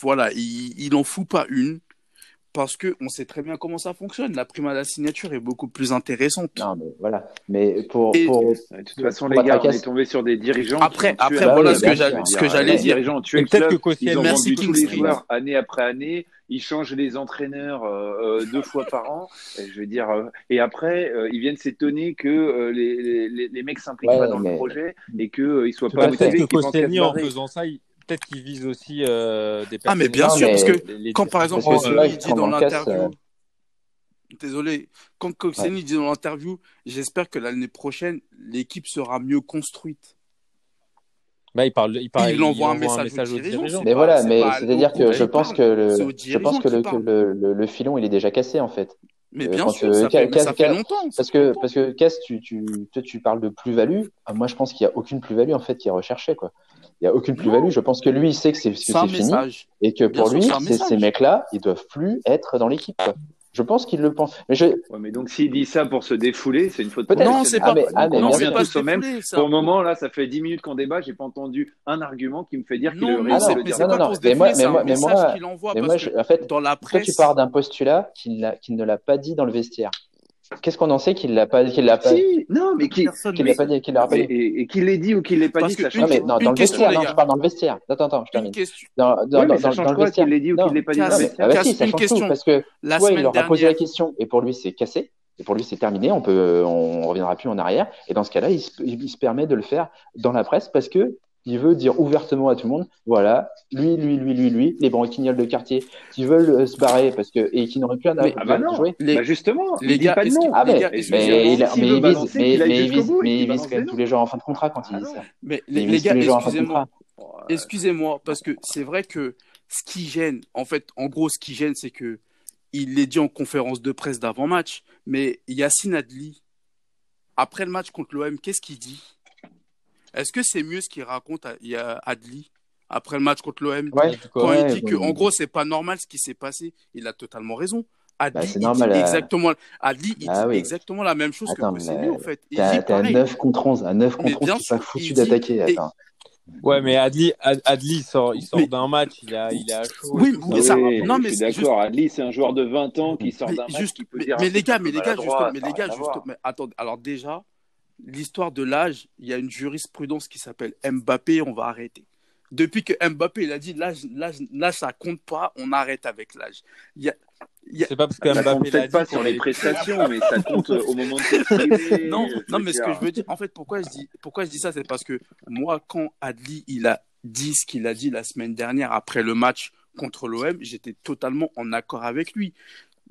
voilà, il, il en fout pas une parce que on sait très bien comment ça fonctionne. La prime à la signature est beaucoup plus intéressante. non, mais voilà. Mais pour, Et- pour, De toute façon, pour les gars, on est tombé sur des dirigeants. Après- tué après, voilà ce que j'allais les dire. dirigeants ont tué Mais le peut-être club. que Ils ont Merci, vendu tous les Kingsley. joueurs année après année. Ils changent les entraîneurs euh, euh, deux fois par an. Et je veux dire, euh, et après, euh, ils viennent s'étonner que euh, les, les, les mecs s'impliquent Ouais, pas dans mais- le projet et qu'ils ne soient pas motivés. Peut-être que Koscielny, en faisant ça, il- peut-être qu'il vise aussi euh, des Ah, mais personnes- bien Non, sûr, mais- parce que les- quand par exemple, euh, que dit dans l'interview, euh, désolé, quand Koscielny dit dans l'interview, j'espère que l'année prochaine, l'équipe sera mieux construite. Bah, il parle, il parle, Il envoie un message aux aux dirigeants, dirigeants. c'est Mais voilà, mais c'est-à-dire que je pense que le, je pense que le, parlent. le, le, le filon, il est déjà cassé en fait. Mais bien quand, sûr, euh, ça fait, ça longtemps. ça Parce fait que, longtemps. parce que Cass, tu, tu, toi, tu parles de plus-value. Ah, Moi, je pense qu'il n'y a aucune plus-value en fait qui est recherchée. Quoi. Il y a aucune plus-value. Je pense que lui, il sait que c'est fini et que pour lui, ces, mecs-là, ils doivent plus être dans l'équipe. Je pense qu'il le pense. Mais je, Ouais, mais donc s'il dit ça pour se défouler, c'est une faute Peut-être. Non, c'est pas. Ah, mais- ah, mais non, c'est pas tous au même. c'est Pour le moment, là, ça fait 10 minutes qu'on débat, j'ai pas entendu un argument qui me fait dire qu'il Non, aurait mais Ah non, mais c'est non, pas non, pour se mais moi- défouler, c'est mais un moi- mais message moi- qu'il envoie mais parce moi, que je- en fait, dans la toi, presse. tu pars d'un postulat qu'il l'a- qu'il ne l'a pas dit dans le vestiaire. Qu'est-ce qu'on en sait qu'il l'a pas, qu'il l'a pas, Si, non, mais qu'il ne l'a pas dit, qu'il l'a pas et, dit. et, et qu'il l'ait dit ou qu'il l'ait pas Parce dit, ça Non, change. mais non, une dans le question, vestiaire, non, je parle dans le vestiaire. Attends, attends, je termine. question. Dans, dans, Ouais, dans, mais ça dans, change dans le vestiaire. qu'il l'ait dit ou Non, qu'il l'ait pas dit? Dans le Casse- Non, mais, vestiaire ah bah si, ça change question. tout, parce que La soit il leur a posé la question et pour lui c'est cassé, et pour lui c'est terminé, on peut, on reviendra plus en arrière, et dans ce cas-là, il se permet de le faire dans la presse parce que il veut dire ouvertement à tout le monde, voilà, lui, lui, lui, lui, lui, les branquignoles de quartier qui veulent euh, se barrer parce que et qui n'auraient plus à, Mais- Ah bah non, jouer. Les- bah justement, les il dit gars, pas de qu'il- Ah mais, mais, excusez-moi, il, il vise, mais, il vise, bout mais il vise quand même tous les joueurs en fin de contrat quand il Ah dit non. ça. mais Il les, gars, les joueurs en fin de excusez-moi. contrat. Excusez-moi, parce que c'est vrai que ce qui gêne, en fait, en gros, ce qui gêne, c'est que il l'a dit en conférence de presse d'avant-match, mais Yacine Adli, après le match contre l'OM, qu'est-ce qu'il dit? Est-ce que c'est mieux ce qu'il raconte à, a Adli après le match contre l'OM Ouais, Quand il dit que, en gros, c'est pas normal ce qui s'est passé, il a totalement raison. Adli, Bah, c'est il normal, dit euh. exactement, Adli, il Ah dit oui. exactement la même chose Attends, que Koscielny, en fait. Il T'es à, dit t'es à pareil. 9 contre 11, à 9 Mais contre 11, bien tu es pas foutu d'attaquer. Attends. Ouais, mais Adli, Ad- Adli il sort, il sort Mais- d'un match, il, a, il est à chaud. Oui, mais ça ça- va. Oui, non, mais je suis c'est d'accord. Adli, c'est un joueur de 20 ans qui sort Mais d'un match juste- qui peut mais, dire mais les gars, mais les gars, justement, mais les gars, voir. mais attends, alors déjà, l'histoire de l'âge, il y a une jurisprudence qui s'appelle Mbappé, on va arrêter. Depuis que Mbappé, il a dit l'âge, l'âge, l'âge, ça compte pas, on arrête avec l'âge. Il y a, il y a- C'est pas parce que Ça compte Mbappé l'a peut-être dit pas sur les est- prestations, mais ça compte au moment de non, je non, mais ce que je veux dire, en fait, pourquoi je dis, pourquoi je dis ça, c'est parce que moi, quand Adli, il a dit ce qu'il a dit la semaine dernière après le match contre l'OM, j'étais totalement en accord avec lui.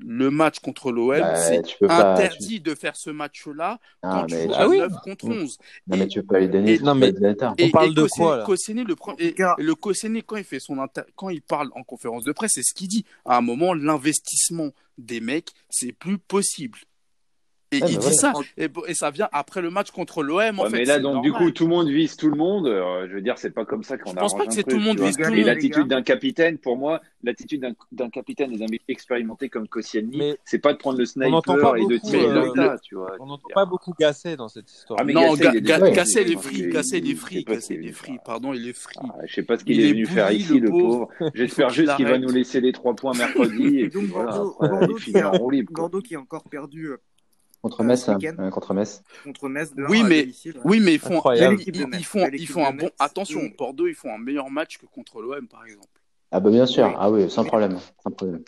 Le match contre l'OM, Bah, c'est pas. tu- interdit de faire ce match-là Ah, quand tu mais Ah oui. 9 contre 11. Non, mais tu peux pas lui donner. et- non, mais-. On parle de Koscielny- quoi, là? Koscielny, le pre- et, Car- et le Koscielny, quand il fait son inter- quand il parle en conférence de presse, c'est ce qu'il dit. À un moment, l'investissement des mecs, c'est plus possible. Et Ouais, il bah dit ça. Et, et ça vient après le match contre l'OM. En Ouais, fait, mais là, donc, du coup, tout le monde vise tout le monde. Euh, je veux dire, c'est pas comme ça qu'on Je pense pas que c'est tout le monde vise tout le Et monde. les l'attitude d'un capitaine, pour moi, l'attitude d'un capitaine et d'un mec expérimenté comme Koscielny, Mais c'est pas de prendre le sniper et de tirer euh, tas, tu vois. on n'entend pas beaucoup Gasset dans cette histoire. Ah, mais Non, Gasset, Ga- il est est Ouais. free. Gasset, il est Je free. sais pas Gasset, ce il est qu'il- free. Pardon, il est free. Ah, je sais pas ce qu'il Il est est venu faire ici, le pauvre. J'espère juste qu'il va nous laisser les trois points mercredi. Et Et donc puis voilà, Bordeaux, qui a, a encore perdu euh, Contre euh, Metz, euh, contre Metz. contre Metz de Oui, 1 à mais- domicile. ouais. Oui, mais ils font, ils, font, ils un bon. Attention, Bordeaux, ils font un meilleur match que contre l'OM, par exemple. Ah bah bien sûr. Oui. Ah oui, sans problème, sans problème.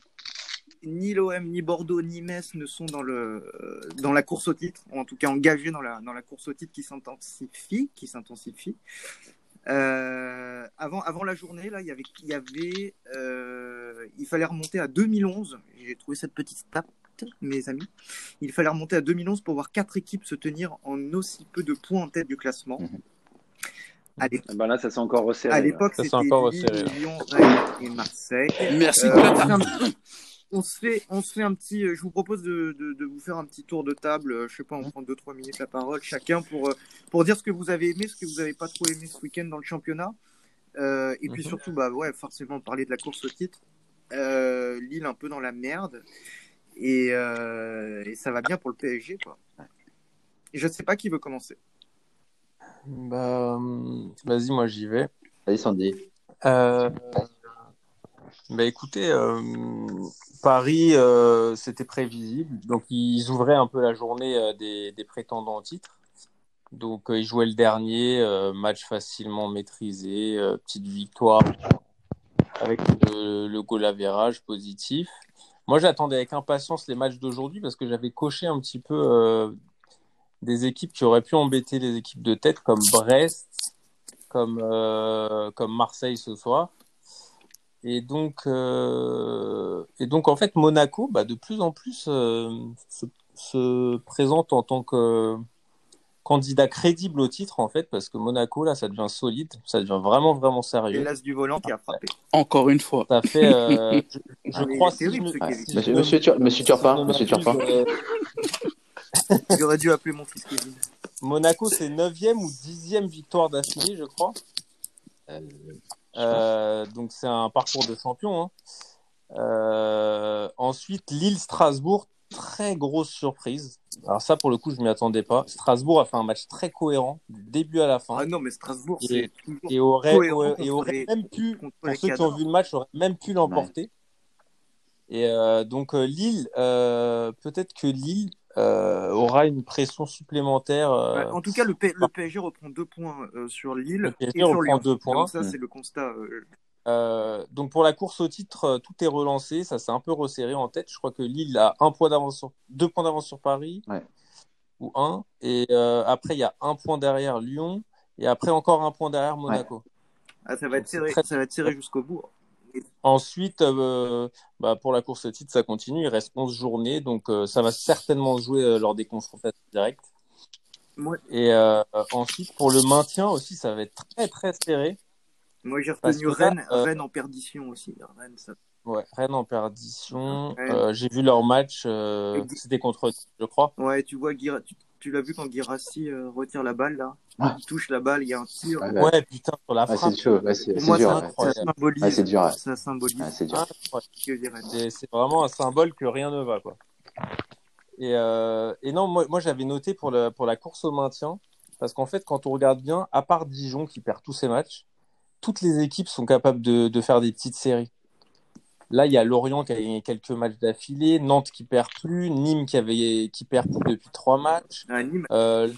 Ni l'OM, ni Bordeaux, ni Metz ne sont dans, le, euh, dans la course au titre, ou en tout cas engagés dans la, dans la course au titre qui s'intensifie. Qui s'intensifie. Euh, avant, avant la journée, là, il y avait, il, y avait euh, il fallait remonter à 2011. J'ai trouvé cette petite stat, mes amis. Il fallait remonter à 2011 pour voir quatre équipes se tenir en aussi peu de points en tête du classement. Mhm. À ben là, ça s'est encore resserré. à l'époque, Ça c'était s'est encore Lille, resserré. Lyon, Rennes et Marseille. Merci, Euh, on, se fait on se fait, un petit. euh, Je vous propose de, de, de vous faire un petit tour de table. euh, Je sais pas, on prend 2-3 minutes la parole chacun pour, pour dire ce que vous avez aimé, ce que vous avez pas trop aimé ce week-end dans le championnat. Euh, et puis Mhm. surtout, bah ouais, forcément parler de la course au titre. Euh, Lille un peu dans la merde. Et, euh, et ça va bien pour le PSG, quoi. Et je sais pas qui veut commencer. Bah, hum, vas-y, moi j'y vais. Vas-y, Sandy. Euh, bah écoutez, euh, Paris, euh, c'était prévisible. Donc ils ouvraient un peu la journée euh, des, des prétendants au titre. Donc euh, ils jouaient le dernier, euh, match facilement maîtrisé, euh, petite victoire avec le, le goal average positif. Moi j'attendais avec impatience les matchs d'aujourd'hui parce que j'avais coché un petit peu euh, des équipes qui auraient pu embêter les équipes de tête comme Brest, comme, euh, comme Marseille ce soir. Et donc, euh, et donc en fait, Monaco, bah, de plus en plus, euh, se, se présente en tant que candidat crédible au titre, en fait, parce que Monaco, là, ça devient solide, ça devient vraiment, vraiment Et sérieux. l'as du volant qui a frappé. Encore une fois. Ça fait, euh, je, je Ah, crois, si terrible, je Kevin. si Monsieur, monsieur, Tur- monsieur si Turpin, monsieur Turpin. euh, J'aurais dû appeler mon fils Kevin. Monaco, c'est 9e ou 10e victoire d'affilée, je crois. Euh, donc c'est un parcours de champion. Hein. Euh, ensuite, Lille-Strasbourg, très grosse surprise. Alors ça, pour le coup, je m'y attendais pas. Strasbourg a fait un match très cohérent du début à la fin. Ah non, mais Strasbourg, Et- Et aurait, cohérent et aurait même pu, pour ceux qui ont vu le match, aurait même pu l'emporter. Et euh, donc euh, Lille, euh, peut-être que Lille euh, aura une pression supplémentaire. Ouais, en tout cas, le, P- le PSG reprend deux points sur Lille Le PSG et reprend deux points. Ça, Mm. c'est le constat. Euh, donc pour la course au titre, euh, tout est relancé, ça s'est un peu resserré en tête. Je crois que Lille a un point d'avance sur deux points d'avance sur Paris, Ouais. ou un. Et euh, après il y a un point derrière Lyon, et après encore un point derrière Monaco. Ah, ça va serré, très- ça va serré jusqu'au bout. Ensuite, euh, bah, pour la course au titre, ça continue. Il reste 11 journées, donc ça va certainement se jouer lors des confrontations directes. Et ensuite, pour le maintien aussi, ça va être très très serré. Moi j'ai retenu Rennes, euh, Rennes en perdition aussi. Rennes, ça... Ouais, Rennes en perdition. Ouais. Euh, J'ai vu leur match, euh, c'était contre, je crois. Ouais, tu vois, tu, tu l'as vu quand Guirassi euh, retire la balle là. Ouais. Il touche la balle, il y a un tir. Ouais, ouais. Ouais, putain, sur la Ouais, frappe. c'est chaud, ouais, c'est dur. ça, ouais. ça incroyable. symbolise, Ouais, c'est dur, ouais. ça symbolise Ouais, c'est dur. C'est c'est vraiment un symbole que rien ne va, quoi. Et, euh, et non, moi, moi j'avais noté pour, le, pour la course au maintien, parce qu'en fait, quand on regarde bien, à part Dijon qui perd tous ses matchs, toutes les équipes sont capables de, de faire des petites séries. Là, il y a Lorient qui a gagné quelques matchs d'affilée, Nantes qui perd plus, Nîmes qui, avait, qui perd plus depuis trois matchs. Ah, Nîmes, Euh,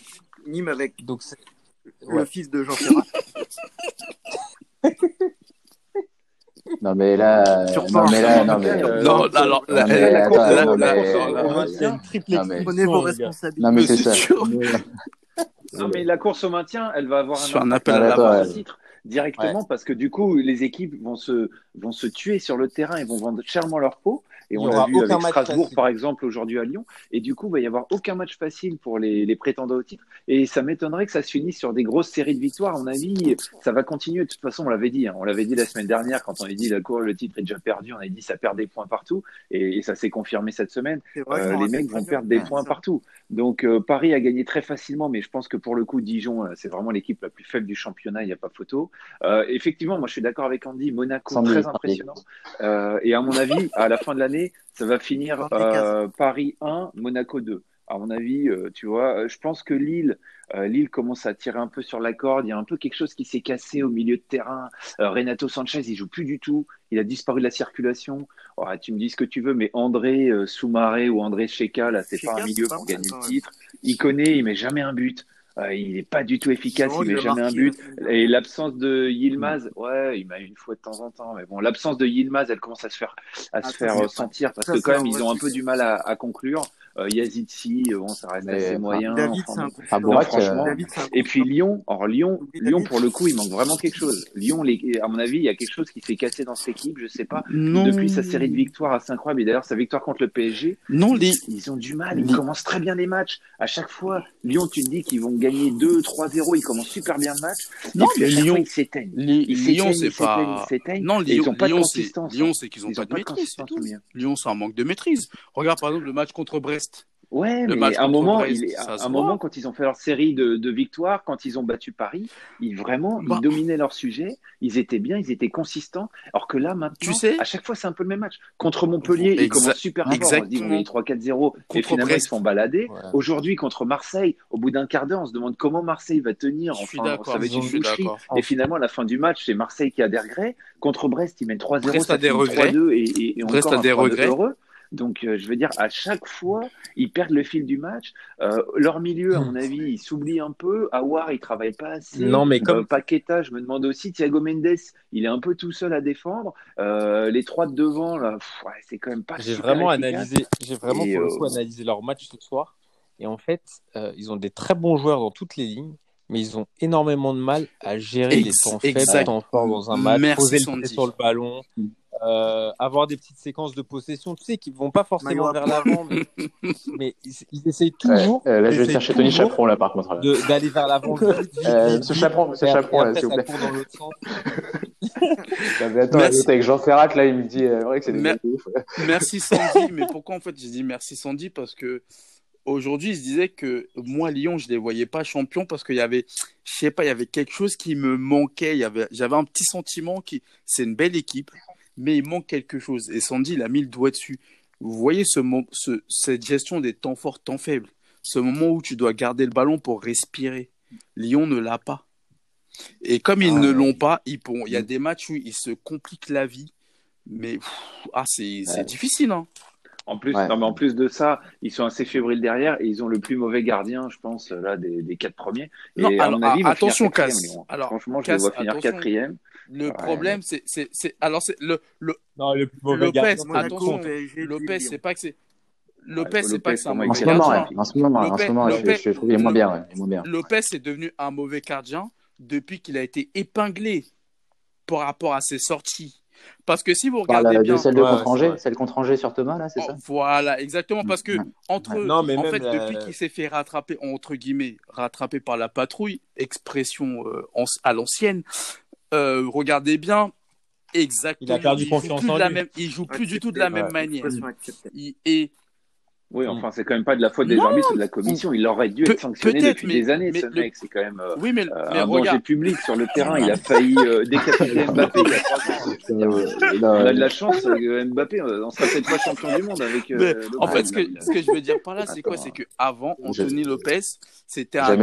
Nîmes avec donc, le ouais. fils de Jean Ferrat. Non, mais là, Sur non, mais là, non, mais, Euh, Non, alors, non, la- mais attends, non, Prenez vos responsabilités. non, mais c'est ça. sûr. Non, mais la course au maintien, elle va avoir un Sur un appel à la titre directement parce que du coup, les équipes vont se, vont se tuer sur le terrain et vont vendre chèrement leur peau. Et on l'a vu avec Strasbourg, facile. par exemple, aujourd'hui à Lyon. Et du coup, il va y avoir aucun match facile pour les, les prétendants au titre. Et ça m'étonnerait que ça se finisse sur des grosses séries de victoires. À mon avis, ça va continuer. De toute façon, on l'avait dit. hein. On l'avait dit la semaine dernière quand on a dit la cour, le titre est déjà perdu. On a dit ça perd des points partout. Et, et ça s'est confirmé cette semaine. Vrai, Euh, les mecs vont perdre des Ouais, points partout. Donc euh, Paris a gagné très facilement, mais je pense que pour le coup, Dijon, euh, c'est vraiment l'équipe la plus faible du championnat, il n'y a pas photo. Euh, effectivement, moi je suis d'accord avec Andy, Monaco Sandy, très impressionnant. Euh, et à mon avis, à la fin de l'année, ça va finir Paris 1, Monaco 2. À mon avis, tu vois, je pense que Lille, euh, Lille commence à tirer un peu sur la corde. Il y a un peu quelque chose qui s'est cassé au milieu de terrain. Euh, Renato Sanchez, il joue plus du tout. Il a disparu de la circulation. Oh, tu me dis ce que tu veux, mais André euh, Soumaré ou André Cheka, là, c'est pas un milieu pour gagner le titre. Il connaît, il met jamais un but. Euh, il est pas du tout efficace, Non, il met a jamais un but. euh, Et l'absence de Yilmaz, ouais, il m'a une fois de temps en temps, mais bon, l'absence de Yilmaz, elle commence à se faire, à Ah, se ça, faire sentir parce que quand même, ils ont un peu du mal à, à conclure. Euh, Yazidzi, euh, bon, ça reste Mais, assez moyen. David, Enfin, c'est un de Ah. Bourak, franchement. David, c'est un coup Et de puis. Lyon, or Lyon, Lyon pour le coup, il manque vraiment quelque chose. Lyon, les, à mon avis, il y a quelque chose qui s'est cassé dans cette équipe, je sais pas. Non. Depuis sa série de victoires assez incroyable, et d'ailleurs sa victoire contre le PSG, Non, les, ils ont du mal, ils Les- commencent très bien les matchs. À chaque fois, Lyon, tu te dis qu'ils vont gagner 2-3-0, ils commencent super bien le match. Non, et puis à chaque Lyon- fois, ils s'éteignent. les- Lyon, s'éteignent, c'est ils s'éteignent, pas. ils s'éteignent. Non, Lyon, ils ont pas de Lyon, c'est consistance. Lyon, c'est qu'ils ont pas de de maîtrise. Lyon, c'est un manque de maîtrise. Regarde par exemple le match contre Brest. Ouais, Le mais à un moment, Brest, il à un moment, quand ils ont fait leur série de, de victoires, quand ils ont battu Paris, ils vraiment, Bah. ils dominaient leur sujet. Ils étaient bien, ils étaient consistants. Alors que là, maintenant, Tu sais- à chaque fois, c'est un peu le même match. Contre Montpellier, ils commencent super fort. On se dit, ils vont exactement. gagner 3-4-0. Et Contre finalement, Brest. ils se font balader. Ouais. Aujourd'hui, contre Marseille, au bout d'un quart d'heure, on se demande comment Marseille va tenir. Je suis Enfin, d'accord, ça va être je une suis boucherie. Et finalement, à la fin du match, c'est Marseille qui a des regrets. Contre Brest, ils mènent 3-0, Brest ça a des finit regrets. 3-2 et, et, et Brest encore a des 3-2 regrets. heureux. Donc, euh, je veux dire, à chaque fois, ils perdent le fil du match. Euh, leur milieu, à mon avis, il s'oublie un peu. Awar, il travaille pas assez. Non, mais comme- Euh, Paqueta, je me demande aussi. Thiago Mendes, il est un peu tout seul à défendre. Euh, les trois de devant, là, ouais, c'est quand même pas J'ai vraiment efficace. analysé, j'ai vraiment Et, pour le coup analysé leur match ce soir. Et en fait, euh, ils ont des très bons joueurs dans toutes les lignes, mais ils ont énormément de mal à gérer Ex- les temps faibles, temps forts dans un match, Merci, poser le pied sur le ballon, euh, avoir des petites séquences de possession, tu sais, qui vont pas forcément vers l'avant, mais, mais ils, ils essayent Ouais, toujours euh, là, je vais chercher Tony Chaperon, là, par contre. là. de- d'aller vers l'avant. vite, vite, Euh, vite, Monsieur Chaperon, Monsieur Chaperon, s'il vous plaît. dans l'autre sens. Non, mais attends, Merci. avec Jean Ferrat, là, il me dit, euh, ouais, que c'est des ouf. Merci Sandy, mais pourquoi en fait j'ai dit merci Sandy Parce que aujourd'hui, il se disait que moi, Lyon, je les voyais pas champions parce qu'il y avait, je sais pas, il y avait quelque chose qui me manquait. Il y avait, j'avais un petit sentiment qui, c'est une belle équipe, mais il manque quelque chose. Et Sandy, il a mis le doigt dessus. Vous voyez ce, ce, cette gestion des temps forts, temps faibles, ce moment où tu dois garder le ballon pour respirer. Lyon ne l'a pas. Et comme ils Ah, ne ouais. l'ont pas, ils pourront, il y a des matchs où ils se compliquent la vie. Mais pff, ah, c'est Ouais. difficile. Hein. En plus, Ouais. non, mais en plus de ça, ils sont assez fébriles derrière et ils ont le plus mauvais gardien, je pense, là, des, des quatre premiers. Et Non, à alors, mon avis, attention, Cass. Alors, Franchement, je les vois finir attention. quatrième. Le Ouais. problème, c'est, c'est, c'est, alors c'est le, le Non, le plus mauvais Lopez, gardien. Monaco, attention, Lopez, Lyon. c'est pas que c'est, Lopez, Ouais, c'est pas que c'est un En mauvais ce moment, ouais. en ce moment, en ce moment, je, Lopez- je trouve qu'il est moins bien, ouais. il est moins bien. Lopez est devenu un mauvais gardien depuis qu'il a été épinglé par rapport à ses sorties. Parce que si vous regardez la, bien, de celle de Ouais, contre Angers, celle contre Angers sur Thomas, là, c'est Oh, ça? Voilà, exactement. Parce que Ouais. entre Non, mais en même fait, la- depuis qu'il s'est fait rattraper, entre guillemets, rattraper par la patrouille, expression euh, en- à l'ancienne, euh, regardez bien, exactement. Il a perdu confiance en la lui. même, il joue plus du tout de la même manière. Il- et Oui, enfin, c'est quand même pas de la faute des Non. arbitres ou de la commission. Il aurait dû être sanctionné depuis mais- des années, mais ce le- mec. C'est quand même euh, oui, mais, euh, mais un danger regarde, public sur le terrain. Il a failli euh, décapiter Mbappé il y a trois ans. Euh, On a de la chance, euh, Mbappé, on sera peut-être pas champion du monde avec. euh, en fait, ce que, ce que je veux dire par là, c'est quoi? C'est que avant, Je- Anthony Lopez, c'était un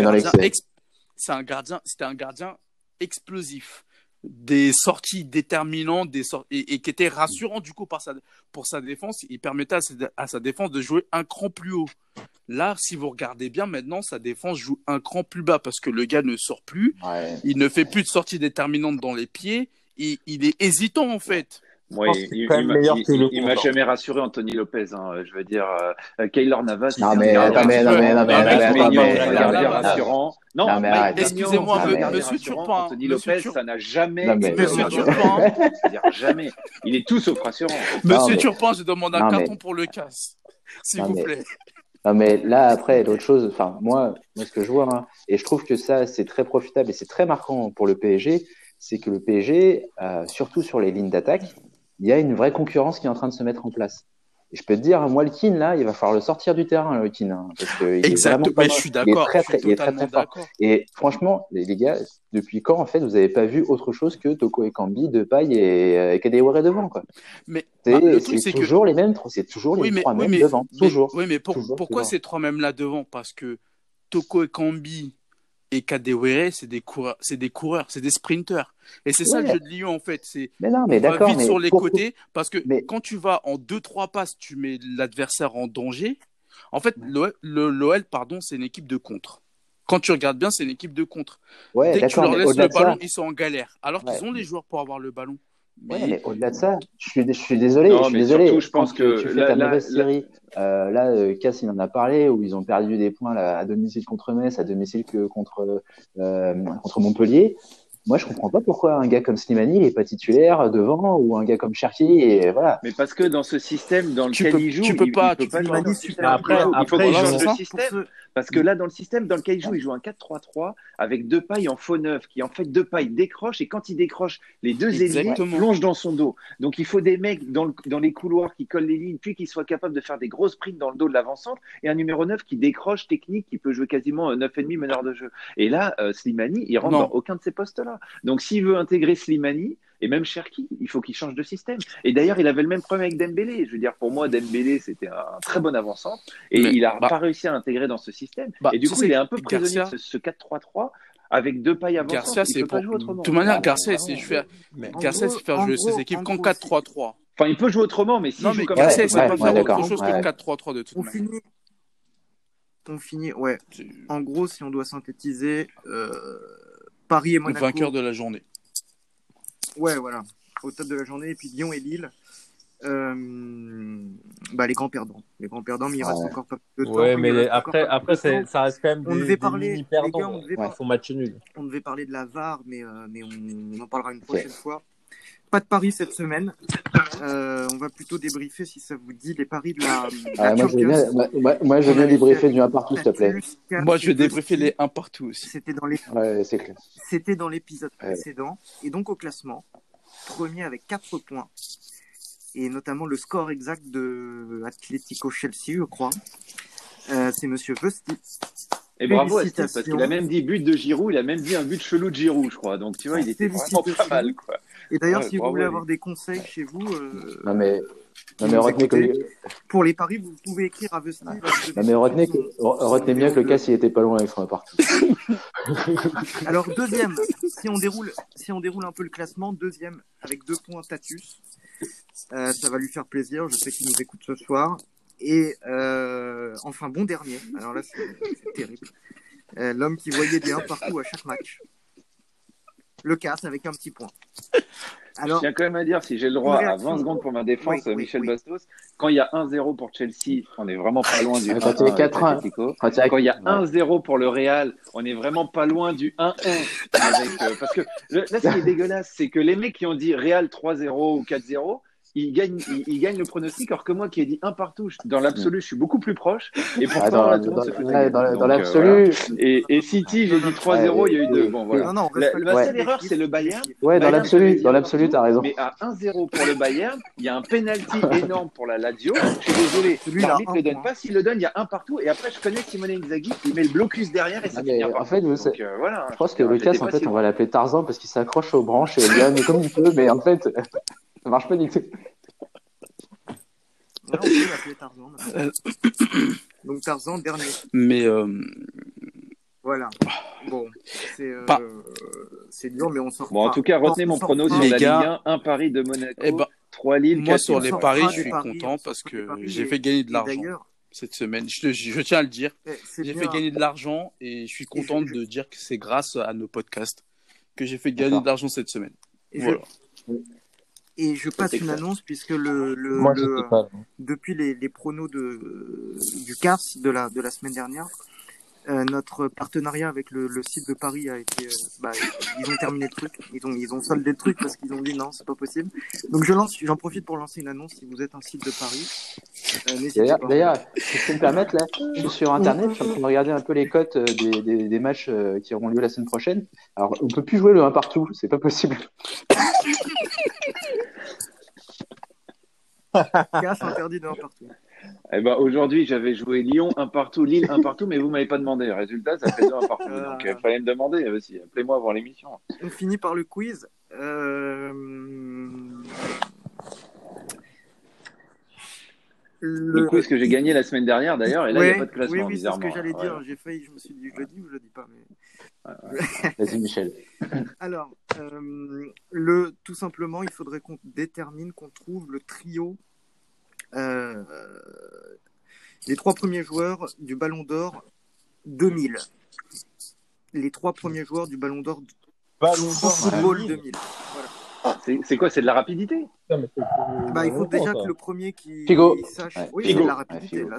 gardien, c'était un gardien explosif, des sorties déterminantes, des sor- et, et qui était rassurant du coup par sa, pour sa défense. Il permettait à sa, à sa défense de jouer un cran plus haut. Là, si vous regardez bien, maintenant, sa défense joue un cran plus bas parce que le gars ne sort plus, ouais. il ne fait plus de sorties déterminantes dans les pieds, et il est hésitant en fait. Moi, il, il- il il- m'a jamais rassuré, Anthony Lopez. hein. Je veux dire, euh, Keylor Navas. Non, mais non, mais non, mais non, mais rassurant. Non, Excusez-moi, monsieur. Turpin, Anthony Lopez, ça n'a jamais Non, mais- été Monsieur. Turpin, jamais. Il est tout sauf rassurant. Monsieur mais- Turpin, je demande un Non, mais- carton pour le casse, s'il Non, vous mais- plaît. Non, mais là, après, l'autre chose, enfin, moi, moi, ce que je vois, hein, et je trouve que ça, c'est très profitable et c'est très marquant pour le PSG, c'est que le PSG, euh, surtout sur les lignes d'attaque, il y a une vraie concurrence qui est en train de se mettre en place. Et je peux te dire, moi, le Kin, là, il va falloir le sortir du terrain, le Kin, hein, parce que il est Exact, vraiment pas mais mal. je suis d'accord, il est très, très fort. Et franchement, les, les gars, depuis quand, en fait, vous avez pas vu autre chose que Toko et Kambi, Depay et, euh, et Kadewere devant, quoi? Mais C'est bah, c'est c'est que toujours les mêmes, c'est toujours les oui, mais trois oui, mêmes mais, devant, mais- toujours. oui, mais pour- Toujours, pourquoi toujours. ces trois mêmes là devant? Parce que Toko Ekambi et Kadewere, c'est des coureurs, c'est des coureurs, c'est des sprinteurs. Et c'est ça le jeu de Lyon en fait. C'est Mais non, on mais va d'accord, vite mais sur les côtés parce que Mais- quand tu vas en deux trois passes, tu mets l'adversaire en danger. En fait, l'OL, pardon, c'est une équipe de contre. Quand tu regardes bien, c'est une équipe de contre. Ouais, Dès que tu leur laisses le ballon, ça, ils sont en galère. Alors qu'ils ont les joueurs pour avoir le ballon. Mais, ouais, mais au-delà de ça, je suis, je suis désolé, Non, je suis mais désolé. surtout, je pense Quand que tu, tu fais là- ta mauvaise série, euh, là, euh, Cass, il en a parlé, où ils ont perdu des points là, à domicile contre Metz, à domicile que contre, euh, contre Montpellier. Moi, je comprends pas pourquoi un gars comme Slimani, il est pas titulaire devant, ou un gars comme Cherki, et voilà. Mais parce que dans ce système dans lequel peux- il joue, tu peux il, pas- il peut tu pas peux pas- Après- il faut ça, Pour système. Parce que là, dans le système dans lequel il joue, il joue un 4-3-3 avec deux pailles en faux neuf, qui en fait deux pailles décrochent et quand il décroche, les deux ailiers plongent dans son dos. Donc il faut des mecs dans, le- dans les couloirs qui collent les lignes, puis qui soient capables de faire des grosses sprints dans le dos de l'avancante, et un numéro 9 qui décroche technique, qui peut jouer quasiment 9,5 meneur de jeu. Et là, euh, Slimani, il rentre Non. dans aucun de ces postes-là. Donc s'il veut intégrer Slimani, et même Cherki, il faut qu'il change de système. Et d'ailleurs, il avait le même problème avec Dembélé. Je veux dire, pour moi, Dembélé, c'était un très bon avançant. Et Mais, il a bah- pas réussi à l'intégrer dans ce système. Bah, et du coup, il est un peu prisonnier Garcia- de ce, ce 4-3-3 avec deux pailles avançantes. Garcia, c'est pour. jouer autrement. De toute manière, Ah, Garcia, c'est faire, Garcia, c'est faire jouer ses équipes en qu'en gros, 4-3-3. Enfin, il peut jouer autrement, mais s'il Non, mais comme Garcia, ouais, pas faire autre chose ouais. que 4-3-3 de toute On manière. finit. On finit, ouais. C'est En gros, si on doit synthétiser, euh, Paris et le Monaco. vainqueur de la journée. Ouais, voilà. Au top de la journée. Et puis Lyon et Lille. Euh, bah, les grands perdants. Les grands perdants, mais il reste Ouais. encore pas de temps. Ouais, mais après, après ça reste quand même On des, devait des parler, perdants. gars, on devait Ils par- font match nul. On devait parler de la VAR, mais, euh, mais on, on en parlera une prochaine fois. Pas de paris cette semaine. Euh, on va plutôt débriefer, si ça vous dit, les paris de la, Ah, moi, je bien, moi, moi- avait débriefer du 1 partout, s'il te plaît. Moi, je vais débriefer les 1 partout aussi. C'était dans les- Ouais, l'épisode Ouais. précédent. Et donc au classement, premier avec 4 points. Et notamment le score exact de Atlético Chelsea, je crois. Euh, c'est Monsieur Vesti. Et bravo à Steve, parce qu'il a même dit but de Giroud, il a même dit un but chelou de Giroud, je crois. Donc tu vois, il était vraiment pas mal, quoi. Et d'ailleurs, Ouais, si vous voulez avoir des conseils chez vous, euh, Non mais, non mais vous retenez que, écoutez, pour les paris, vous pouvez écrire à Vesti. non mais retenez que, retenez bien que le casse il était pas loin avec son appart. Alors deuxième, si on déroule, si on déroule un peu le classement, deuxième avec deux points Tatus, Euh, ça va lui faire plaisir. Je sais qu'il nous écoute ce soir. Et euh, enfin bon dernier. Alors là c'est terrible. Euh, L'homme qui voyait des 1 partout à chaque match. Le casse avec un petit point. Je tiens quand même à dire, si j'ai le droit à réaction. 20 secondes pour ma défense, Oui, oui, Michel oui. Bastos, quand il y a 1-0 pour Chelsea, on est vraiment pas loin du Ah, 1-1 quand il y a avec 4-1. Atletico. Quand il y a- Quand il y a Ouais. 1-0 pour le Real, on est vraiment pas loin du 1-1. Avec, euh, parce que le- là, ce qui est dégueulasse, c'est que les mecs qui ont dit Real 3-0 ou 4-0, ils gagnent, ils, ils gagnent le pronostic, alors que moi qui ai dit un partout, dans l'absolu, je suis beaucoup plus proche. Et pourtant, Ah, dans là, tout se ouais, euh, l'absolu, voilà. Et, et City, j'ai dit 3-0, il y a eu deux. Bon, voilà. non non, on La, la pas- seule erreur, c'est le Bayern. ouais, dans Bayern, l'absolu, dans l'absolu, t'as raison. Mais à 1-0 pour le Bayern, il y a un penalty énorme pour la Lazio. Je suis désolé, Celui-là, l'arbitre le donne pas. S'il le donne, il y a un partout. Et après, je connais Simone Inzaghi, il met le blocus derrière et ça Ah, finit en fait, vous Donc, savez- euh, voilà. Je pense que Lucas, en fait, on va l'appeler Tarzan parce qu'il s'accroche aux branches et il gagne comme il peut, mais en fait, ça marche pas du tout. Ouais, on peut l'appeler Tarzan. maintenant. Donc Tarzan dernier. Mais euh, Voilà. Bon, c'est euh, Pas- c'est dur, mais on sort. Bon, en tout cas, retenez mon prono sur Les la gars, Ligue 1, un pari de Monaco, eh ben, 3 Lille, moi 4 sur les paris, je suis paris, content on parce que j'ai fait gagner de l'argent D'ailleurs, cette semaine. Je, te- je tiens à le dire. eh, c'est J'ai bien. fait gagner de l'argent et je suis content je- de dire que c'est grâce à nos podcasts que j'ai fait gagner D'accord. de l'argent cette semaine. Et je, Voilà. Et je passe une clair. annonce puisque le, le, Moi, le- j'étais pas. là. depuis les, les pronos de, du CARS de la, de la semaine dernière, euh, notre partenariat avec le, le site de Paris a été, euh, bah, ils ont terminé le truc, ils ont, ils ont soldé le truc parce qu'ils ont dit non, c'est pas possible. Donc je lance, j'en profite pour lancer une annonce. Si vous êtes un site de Paris, euh, D'ailleurs, si je peux me permettre, là, je suis sur Internet, je suis en train de regarder un peu les cotes euh, des, des, des matchs qui auront lieu la semaine prochaine. Alors, on peut plus jouer le 1 partout, c'est pas possible. Casse interdit de un partout. Eh ben, aujourd'hui, j'avais joué Lyon, un partout, Lille, un partout, mais vous m'avez pas demandé. Résultat, ça fait deux un partout. Ah. Donc, il fallait me demander. Euh, si, Appelez-moi avant l'émission. On finit par le quiz. Euh... Le quiz que j'ai gagné la semaine dernière, d'ailleurs, et là, il n'y a Ouais, pas de classement, Oui, oui, c'est ce que j'allais dire. Ouais. J'ai failli, je me suis dit, je le dis ou je le dis pas. Mais... Vas-y, Michel. Alors, euh, le, tout simplement, il faudrait qu'on détermine, qu'on trouve le trio, euh, les trois premiers joueurs du Ballon d'Or 2000. Les trois premiers joueurs du Ballon d'Or Ballon d'or Football 2000. 2000. C'est c'est quoi C'est de la rapidité? Putain, mais c'est- Bah, il faut déjà que le premier qui Figo. sache. Ouais, Oui, Figo. c'est de la Ouais, rapidité. Figo, là.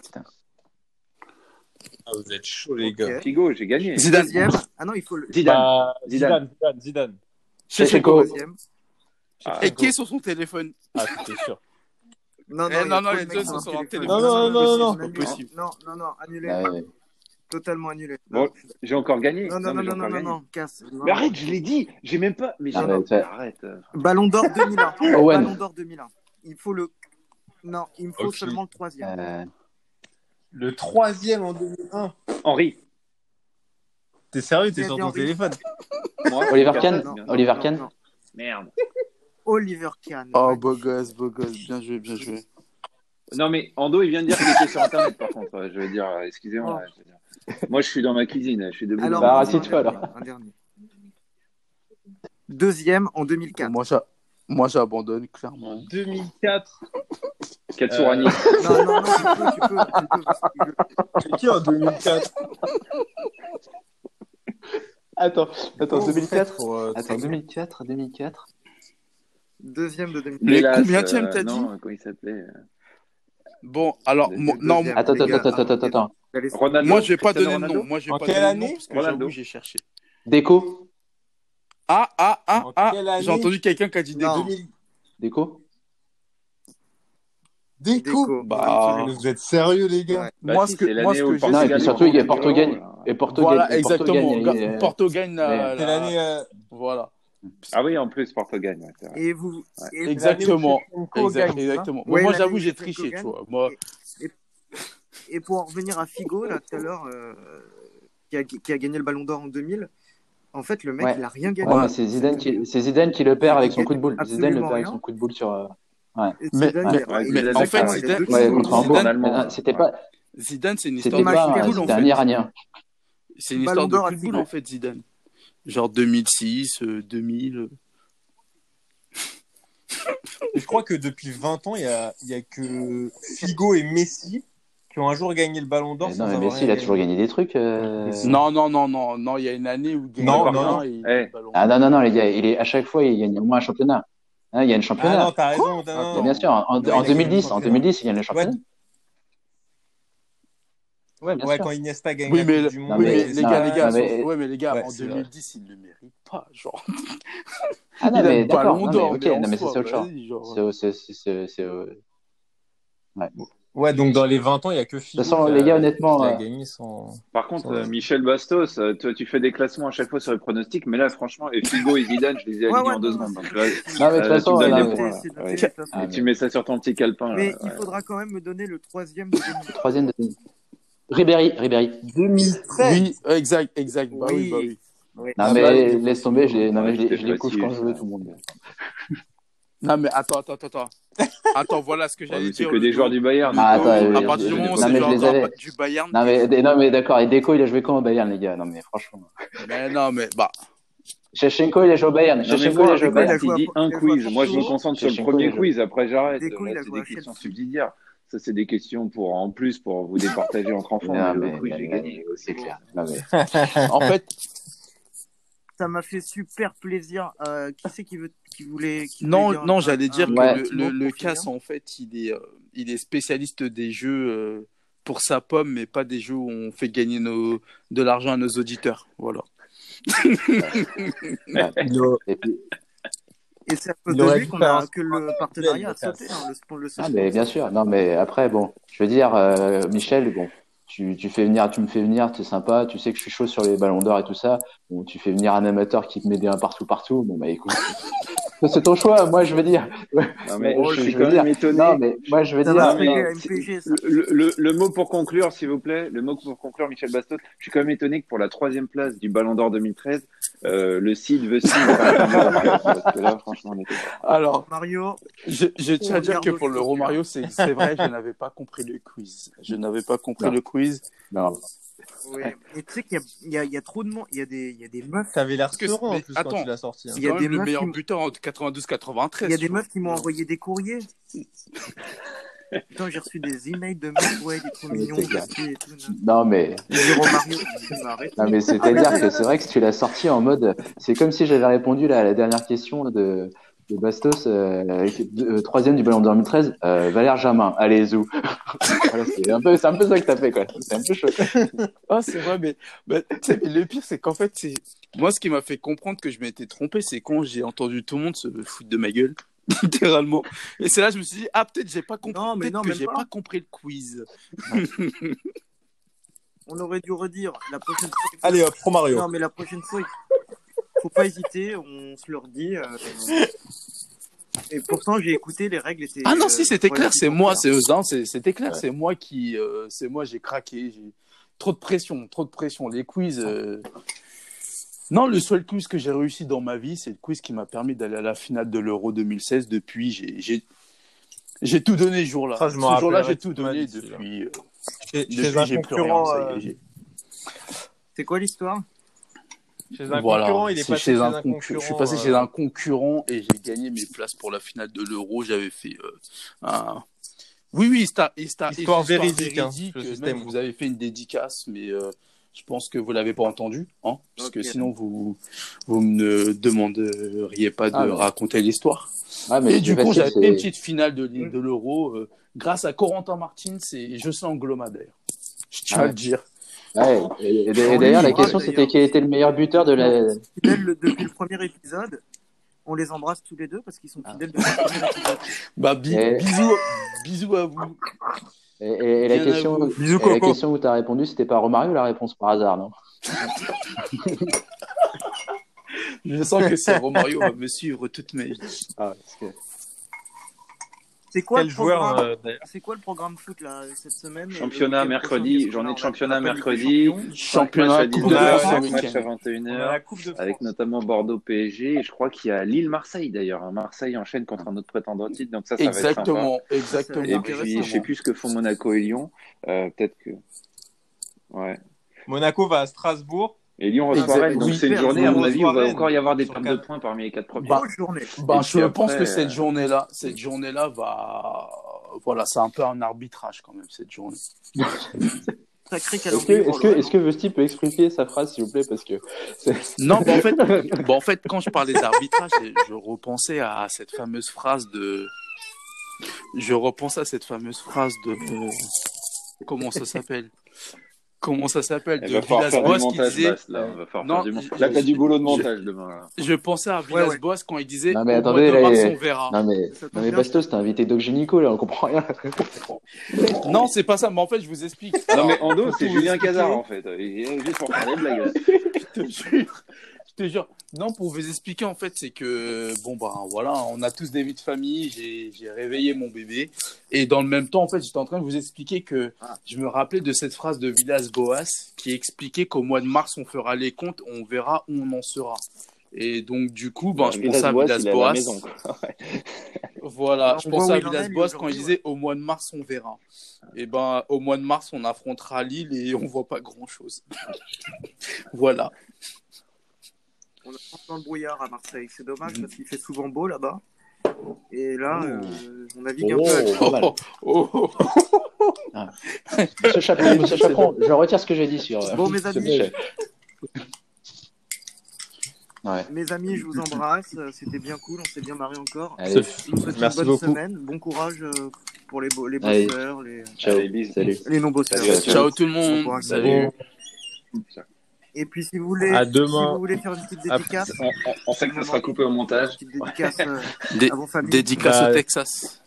Ah, vous êtes chaud, les gars. Figo, j'ai gagné. Zidane. Deuxième. Ah non, il faut le Zidane. Bah, Zidane. Zidane, Zidane, Zidane. Shevchenko. troisième. Ah, Et qui est sur son téléphone? Ah, c'était sûr. Non, Eh, non, non, trop de les deux sont sur un téléphone. Non, non, non, non, non. Possible. Non, non, non, annulé. Ah, ouais. Totalement annulé. Bon, Non, J'ai encore gagné. non, non, non, non, non, non, non, casse. Mais arrête, je l'ai dit. J'ai même pas. Mais j'ai Arrête, arrête. Ballon d'or 2001. Owen. Ballon d'or 2001. Il faut le. Non, il me faut Ok. seulement le troisième. Euh, Le troisième en 2001. Henri. T'es sérieux, t'es sur ton téléphone Oliver. Kahn. Non, Oliver non, Kahn. non. Merde. Oliver Kahn. Oh, ouais. beau gosse, beau gosse. Bien joué, bien joué. Non, mais Ando, il vient de dire qu'il était sur Internet, par contre. Euh, Je veux dire, euh, excusez-moi. dire. Moi, je suis dans ma cuisine. Je suis debout. Alors, dans Bah, un alors. dernier, un dernier. Deuxième en 2004. Moi, j'a- moi, j'abandonne clairement. 2004. Katsurani. Non, non, non, tu peux, tu peux, tu peux, qui en 2004 Attends, attends, Oh, 2004. pour, euh, Attends, 2004, 2004. Deuxième de 2004. Les Hélas, combienième, euh, t'as non, Comment il s'appelait euh, Bon, alors, Le- le non. Attends, attends, attends, attends, attends, Ronaldo. moi, je vais pas donner de nom. Moi, je vais En pas quelle donner nom parce que Ronaldo. j'ai cherché. Déco Ah, ah, ah, En ah. quelle année J'ai entendu quelqu'un qui a dit. Déco. 2000. Déco Déco Déco. Bah, Vous êtes sérieux, les gars Ouais. Bah moi, si, ce que, moi, ce que le j'ai, Non, et puis surtout, il y a Porto gagne. d'Europe, Et Porto Voilà, gagne. et Porto exactement. gagne, Ga- euh, Porto gagne mais- Quelle année euh, Voilà. Ah oui, en plus, Porto gagne. ouais, c'est vrai. Et vous. et- Exactement. Exact- gagne, hein exactement. Ouais, moi, j'avoue, j'ai triché, tu vois. Moi, et pour en revenir à Figo, là, tout à l'heure, euh, qui, a, qui a gagné le Ballon d'Or en 2000, en fait, le mec, Ouais. il a rien gagné. Ouais, c'est Zidane qui, c'est Zidane qui le perd avec son coup de boule. Zidane le perd avec son coup de boule sur. euh, Et Mais- Zidane, mais- ouais, mais en fait, Zidane-. Ouais, euh, C'était pas, Zidane, c'est une c'était histoire de c'était en un. Iranien. C'est une histoire de d'or à coup de boule, Figo. en fait, Zidane. Genre 2006, euh, 2000. euh. Je crois que depuis 20 ans, il y a, il y a que Figo et Messi qui ont un jour gagné le Ballon d'Or. Non, mais Messi, il a toujours gagné des trucs. euh. Non, non, non, non, non, il y a une année où il gagne Non, non, et il Eh. gagne le ballon. Ah non, non, non, les gars, il est, à chaque fois, il gagne au moins un championnat. Hein, il y a une Ah championnat. non, t'as raison. non, Ah, non. bien sûr, en, en- Non, en gagné le 2010, en championnat. 2010, il gagne le championnat. Ouais, Ouais, sûr. quand Iniesta gagne Oui, la mais, Coupe du Monde. oui, mais- mais les gars, les gars, non, mais- sont- ouais, mais les gars, Ouais, en c'est vrai. 2010, il ne le mérite pas. Genre, Ah non, il mais mais d'or. ok, mais non, mais c'est autre chose. vas-y, genre. C'est, euh, Ouais, donc dans les 20 ans, il y a que Figo. De toute façon, les gars, honnêtement, qui a euh. Par contre, Ouais. euh, Michel Bastos, euh, toi, tu fais des classements à chaque fois sur les pronostics, mais là, franchement, et Figo et Zidane, je les ai Ouais, alignés ouais, en deux secondes. Donc là, Non, mais de Euh, toute façon, tu là, mais- Ouais. Ah, et tu mets ça sur ton petit calepin. Mais là, il ouais. faudra quand même me donner le troisième de 2000. troisième de... Ribéry, Ribéry. 2013. Oui, exact, exact. Bah oui, Oui. bah oui. Oui. Non, Ah, mais laisse tomber, je les, non, mais je les, Ouais, je les couche quand je veux, ça. tout le monde. Non, mais attends, attends, attends, attends. Attends, voilà ce que Ouais, j'allais mais c'est dire. que des joueurs du Bayern. Ah, attends, à euh, partir du moment où non, c'est du Bayern. Non, mais, non, mais d'accord, et Deco, il a joué quand au Bayern, les gars? Non, mais franchement. Mais non, mais bah. Shevchenko, il a joué au Bayern. Shevchenko, il a joué au il Bayern. à- un il joué à quiz. Moi, je me concentre sur le premier quiz. Après, j'arrête. C'est joué à des questions subsidiaires. Ça, c'est des questions pour, en plus, pour vous départager entre enfants. Non, mais j'ai gagné. c'est clair. Non, mais, En fait, Ça m'a fait super plaisir. Euh, qui c'est qui, veut, qui voulait. Qui non, voulait dire non, j'allais dire un que Ouais. le, le, casse, en fait, il est, euh, il est spécialiste des jeux euh, pour sa pomme, mais pas des jeux où on fait gagner nos, de l'argent à nos auditeurs. Voilà. ouais. Il a- Et puis, Et c'est à cause de lui qu'on a que le partenariat a sauté. hein, le, le ah, mais bien sûr. Non, mais après, bon, je veux dire, euh, Michel, bon, tu, tu fais venir, tu me fais venir, t'es sympa, tu sais que je suis chaud sur les ballons d'or et tout ça. Bon, tu fais venir un amateur qui te met des un partout partout. Bon, bah, écoute. c'est ton choix, moi, je veux dire. Non, mais Ouais, je je- suis je quand même dire- étonné. Non, mais moi, je veux dire. non. Le, le, le mot pour conclure, s'il vous plaît, le mot pour conclure, Michel Bastos, je suis quand même étonné que pour la troisième place du Ballon d'Or 2013, euh, le CID veut Cid. Parce que là, franchement, on était... Alors, Mario, je, je tiens à dire que pour le. Romario, c'est c'est vrai, je n'avais pas compris le quiz. Je n'avais pas compris Non. le quiz. Non. Oui. Et tu sais qu'il y y, a, il y a trop de monde. Il y a des, il y a des meufs. T'avais l'air serein en plus quand attends. tu l'as sorti. hein. Il y a quand des même le meufs meilleur qui buteur en 92-93. Il y a des meufs qui m'ont envoyé des courriers. Putain, j'ai reçu des emails de meufs, ouais, des trop mignons, et tout. non. Non, mais. Mario. Non, mais c'est-à-dire que c'est vrai que tu l'as sorti en mode. C'est comme si j'avais répondu là, à la dernière question de, Bastos, euh, deux- euh, troisième du Ballon d'Or 2013, euh, Valère Germain, allez, zou. voilà, c'est un, peu- c'est un peu ça que t'as fait, quoi. C'est un peu chaud. Ah, c'est vrai, mais, mais, le pire, c'est qu'en fait, c'est moi, ce qui m'a fait comprendre que je m'étais trompé, c'est quand j'ai entendu tout le monde se foutre de ma gueule, littéralement. Et c'est là que je me suis dit, ah, peut-être j'ai pas compris, Non, mais non, que j'ai pas. pas compris le quiz. On aurait dû redire la prochaine fois. Allez, hop, pro Mario. Non, mais la prochaine fois, il faut pas hésiter, on se le redit. euh, Et pourtant, j'ai écouté, les règles étaient. Ah non, euh, si, c'était clair, c'est moi, claires. c'est c'était clair, Ouais. c'est moi qui, euh, c'est moi, j'ai craqué, j'ai trop de pression, trop de pression. Les quiz. euh, Non, le seul quiz que j'ai réussi dans ma vie, c'est le quiz qui m'a permis d'aller à la finale de l'Euro 2016. Depuis, j'ai, j'ai, j'ai tout donné ce jour-là. Ce jour-là, j'ai tout donné depuis. euh, Chez, depuis, concurrent, euh, j'ai- C'est quoi l'histoire? Chez un Voilà, concurrent, il est c'est passé chez chez un un concurrent. concurrent. Je suis passé euh, chez un concurrent et j'ai gagné mes places pour la finale de l'Euro. J'avais fait euh, un. Oui, oui, histoire, histoire, Histoire véridique, hein, le euh, même vous avez fait une dédicace, mais euh, je pense que vous l'avez pas entendu, hein, parce que Ok. sinon vous vous me demanderiez pas de Ah, raconter l'histoire. Ah, mais Et c'est du coup, j'avais fait c'est- une petite finale de, de l'Euro euh, grâce à Corentin Martins et Jocelyn Angloma d'ailleurs. Je tiens Ah à le dire. Ouais, et, et- et Oui, d'ailleurs, la ouais, question, c'était quel était le meilleur buteur de la. Fidèles le- depuis le premier épisode. On les embrasse tous les deux parce qu'ils sont Ah. fidèles depuis le premier épisode. Bah, bi- Et- bisous, bisous à vous. Et, et- et la question, vous. Bisous, et la question où t'as répondu, c'était pas Romario la réponse par hasard, non? Je sens que c'est Romario va me suivre toute ma vie. Ah, parce que- C'est quoi, Quel le joueur programme euh, C'est quoi le programme foot là cette semaine Championnat week-end mercredi, journée de championnat mercredi. Championnat, à Coupe de 19, France ce match à week-end. On a 21h, la Coupe de France. avec notamment Bordeaux-PSG. Et je crois qu'il y a Lille-Marseille d'ailleurs. hein. Marseille enchaîne contre un autre prétendant titre, donc ça, ça va être sympa. Exactement, exactement. Et puis, je sais plus ce que font Monaco et Lyon. Euh, Peut-être que. Ouais. Monaco va à Strasbourg. Et Lyon reçoit. Rennes. Donc, Oui, c'est une journée, à mon avis, où il va encore y avoir des pertes de points parmi les quatre premiers. Bah, journée. Bah, je pense que cette euh, journée-là, cette journée-là va, voilà, c'est un peu un arbitrage quand même cette journée. Est-ce que, pour que, est-ce que Vesti peut expliquer sa phrase, s'il vous plaît, parce que Non, bah, en fait, bah, en fait, quand je parlais d'arbitrage, je repensais à cette fameuse phrase de, je repensais à cette fameuse phrase de, comment ça s'appelle? Comment ça s'appelle De Villas-Boas qui disait. Là. On va falloir Non, Là, t'as du boulot de je- montage demain. là. Je pensais à Ouais, ouais. Villas-Boas quand il disait. Non, mais attendez, là, mars, on verra. Non, mais, non, mais. Bastos, t'es invité Doc Génico, là, on comprend rien. Non, c'est pas ça. Mais en fait, je vous explique. Non, mais Ando, pour c'est Julien Cazard, en fait. Il est juste pour faire des blagues. Je te jure. Je te jure. Non, pour vous expliquer, en fait, c'est que, bon, bah, voilà, on a tous des vies de famille. J'ai, j'ai réveillé mon bébé. Et dans le même temps, en fait, j'étais en train de vous expliquer que je me rappelais de cette phrase de Villas-Boas qui expliquait qu'au mois de mars, on fera les comptes, on verra où on en sera. Et donc, du coup, ben, je pensais à Villas-Boas. Voilà, je pensais à Villas-Boas quand il disait au mois de mars, on verra. Et ben, au mois de mars, on affrontera Lille et on voit pas grand-chose. voilà. On est dans le brouillard à Marseille. C'est dommage parce qu'il fait souvent beau là-bas. Et là, euh, on navigue un peu à Pas mal. Oh, oh, oh. Monsieur Chaperon, monsieur Chaperon, je retire ce que j'ai dit sur. euh, Bon, mes amis. Ouais. Mes amis, je vous embrasse. C'était bien cool. On s'est bien marré encore. Allez, Je vous souhaite Merci une bonne beaucoup. semaine. Bon courage euh, pour les, bo- les Allez. bosseurs, les, ciao. Salut. les non-bosseurs. Salut. Ciao tout le monde. courage. Salut. Et puis, si vous voulez, À si demain. vous voulez faire une petite dédicace, On, on- on sait que ça sera coupé au montage. une petite dédicace euh, Dé- à vos familles. dédicace Bah, au Texas.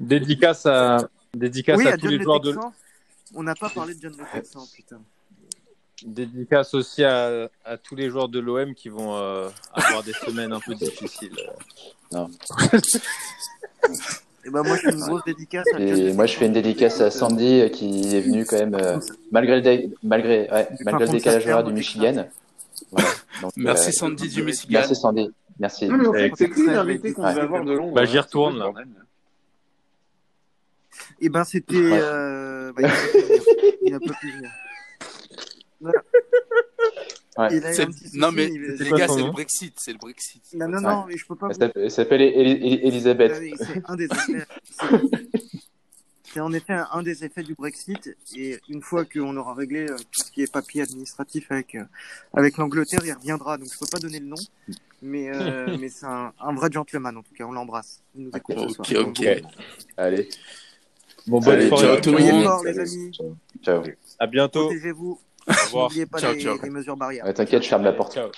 Dédicace à, dédicace oui, à à tous les le joueurs de, Texan. On n'a pas parlé de John le Texan, putain. dédicace aussi à, à tous les joueurs de l'OM qui vont euh, avoir des semaines un peu difficiles. Et ben moi, je fais une grosse dédicace à John Et le moi, je Texan. fais une dédicace à Sandy euh, qui est venue quand même, euh, malgré le, dé- malgré, ouais, Du malgré le fin fond de décalage horaire du Michigan. Voilà. Donc, Merci euh, Sandy du Michigan. Merci Sandy. Merci. Non, mais en Eh, fait, c'est qui l'invité qu'on Ouais. devait avoir de Londres Bah, j'y retourne, là. Et ben c'était. Ouais. euh, bah, il n'a pas. Voilà. Ouais. Non mais les gars, c'est le Brexit, c'est le Brexit. Non, non, non, mais je peux pas Elle vous s'appelle- Elisabeth. Ah c'est un des effets. c'est- en effet un, des effets du Brexit. Et une fois qu'on aura réglé euh, tout ce qui est papier administratif avec, euh, avec l'Angleterre, il reviendra. Donc je peux pas donner le nom. Mais, euh, mais c'est un, un vrai gentleman en tout cas. On l'embrasse. Il nous écoute ce Ok, soir. ok. Allez, Bon, bonne Allez, soirée. ciao à tout le monde. les amis. ciao. À bientôt. Protégez-vous. Au revoir. N'oubliez pas Ciao, les, ciao. les mesures barrières. Ouais, T'inquiète, je ferme la porte. Ciao.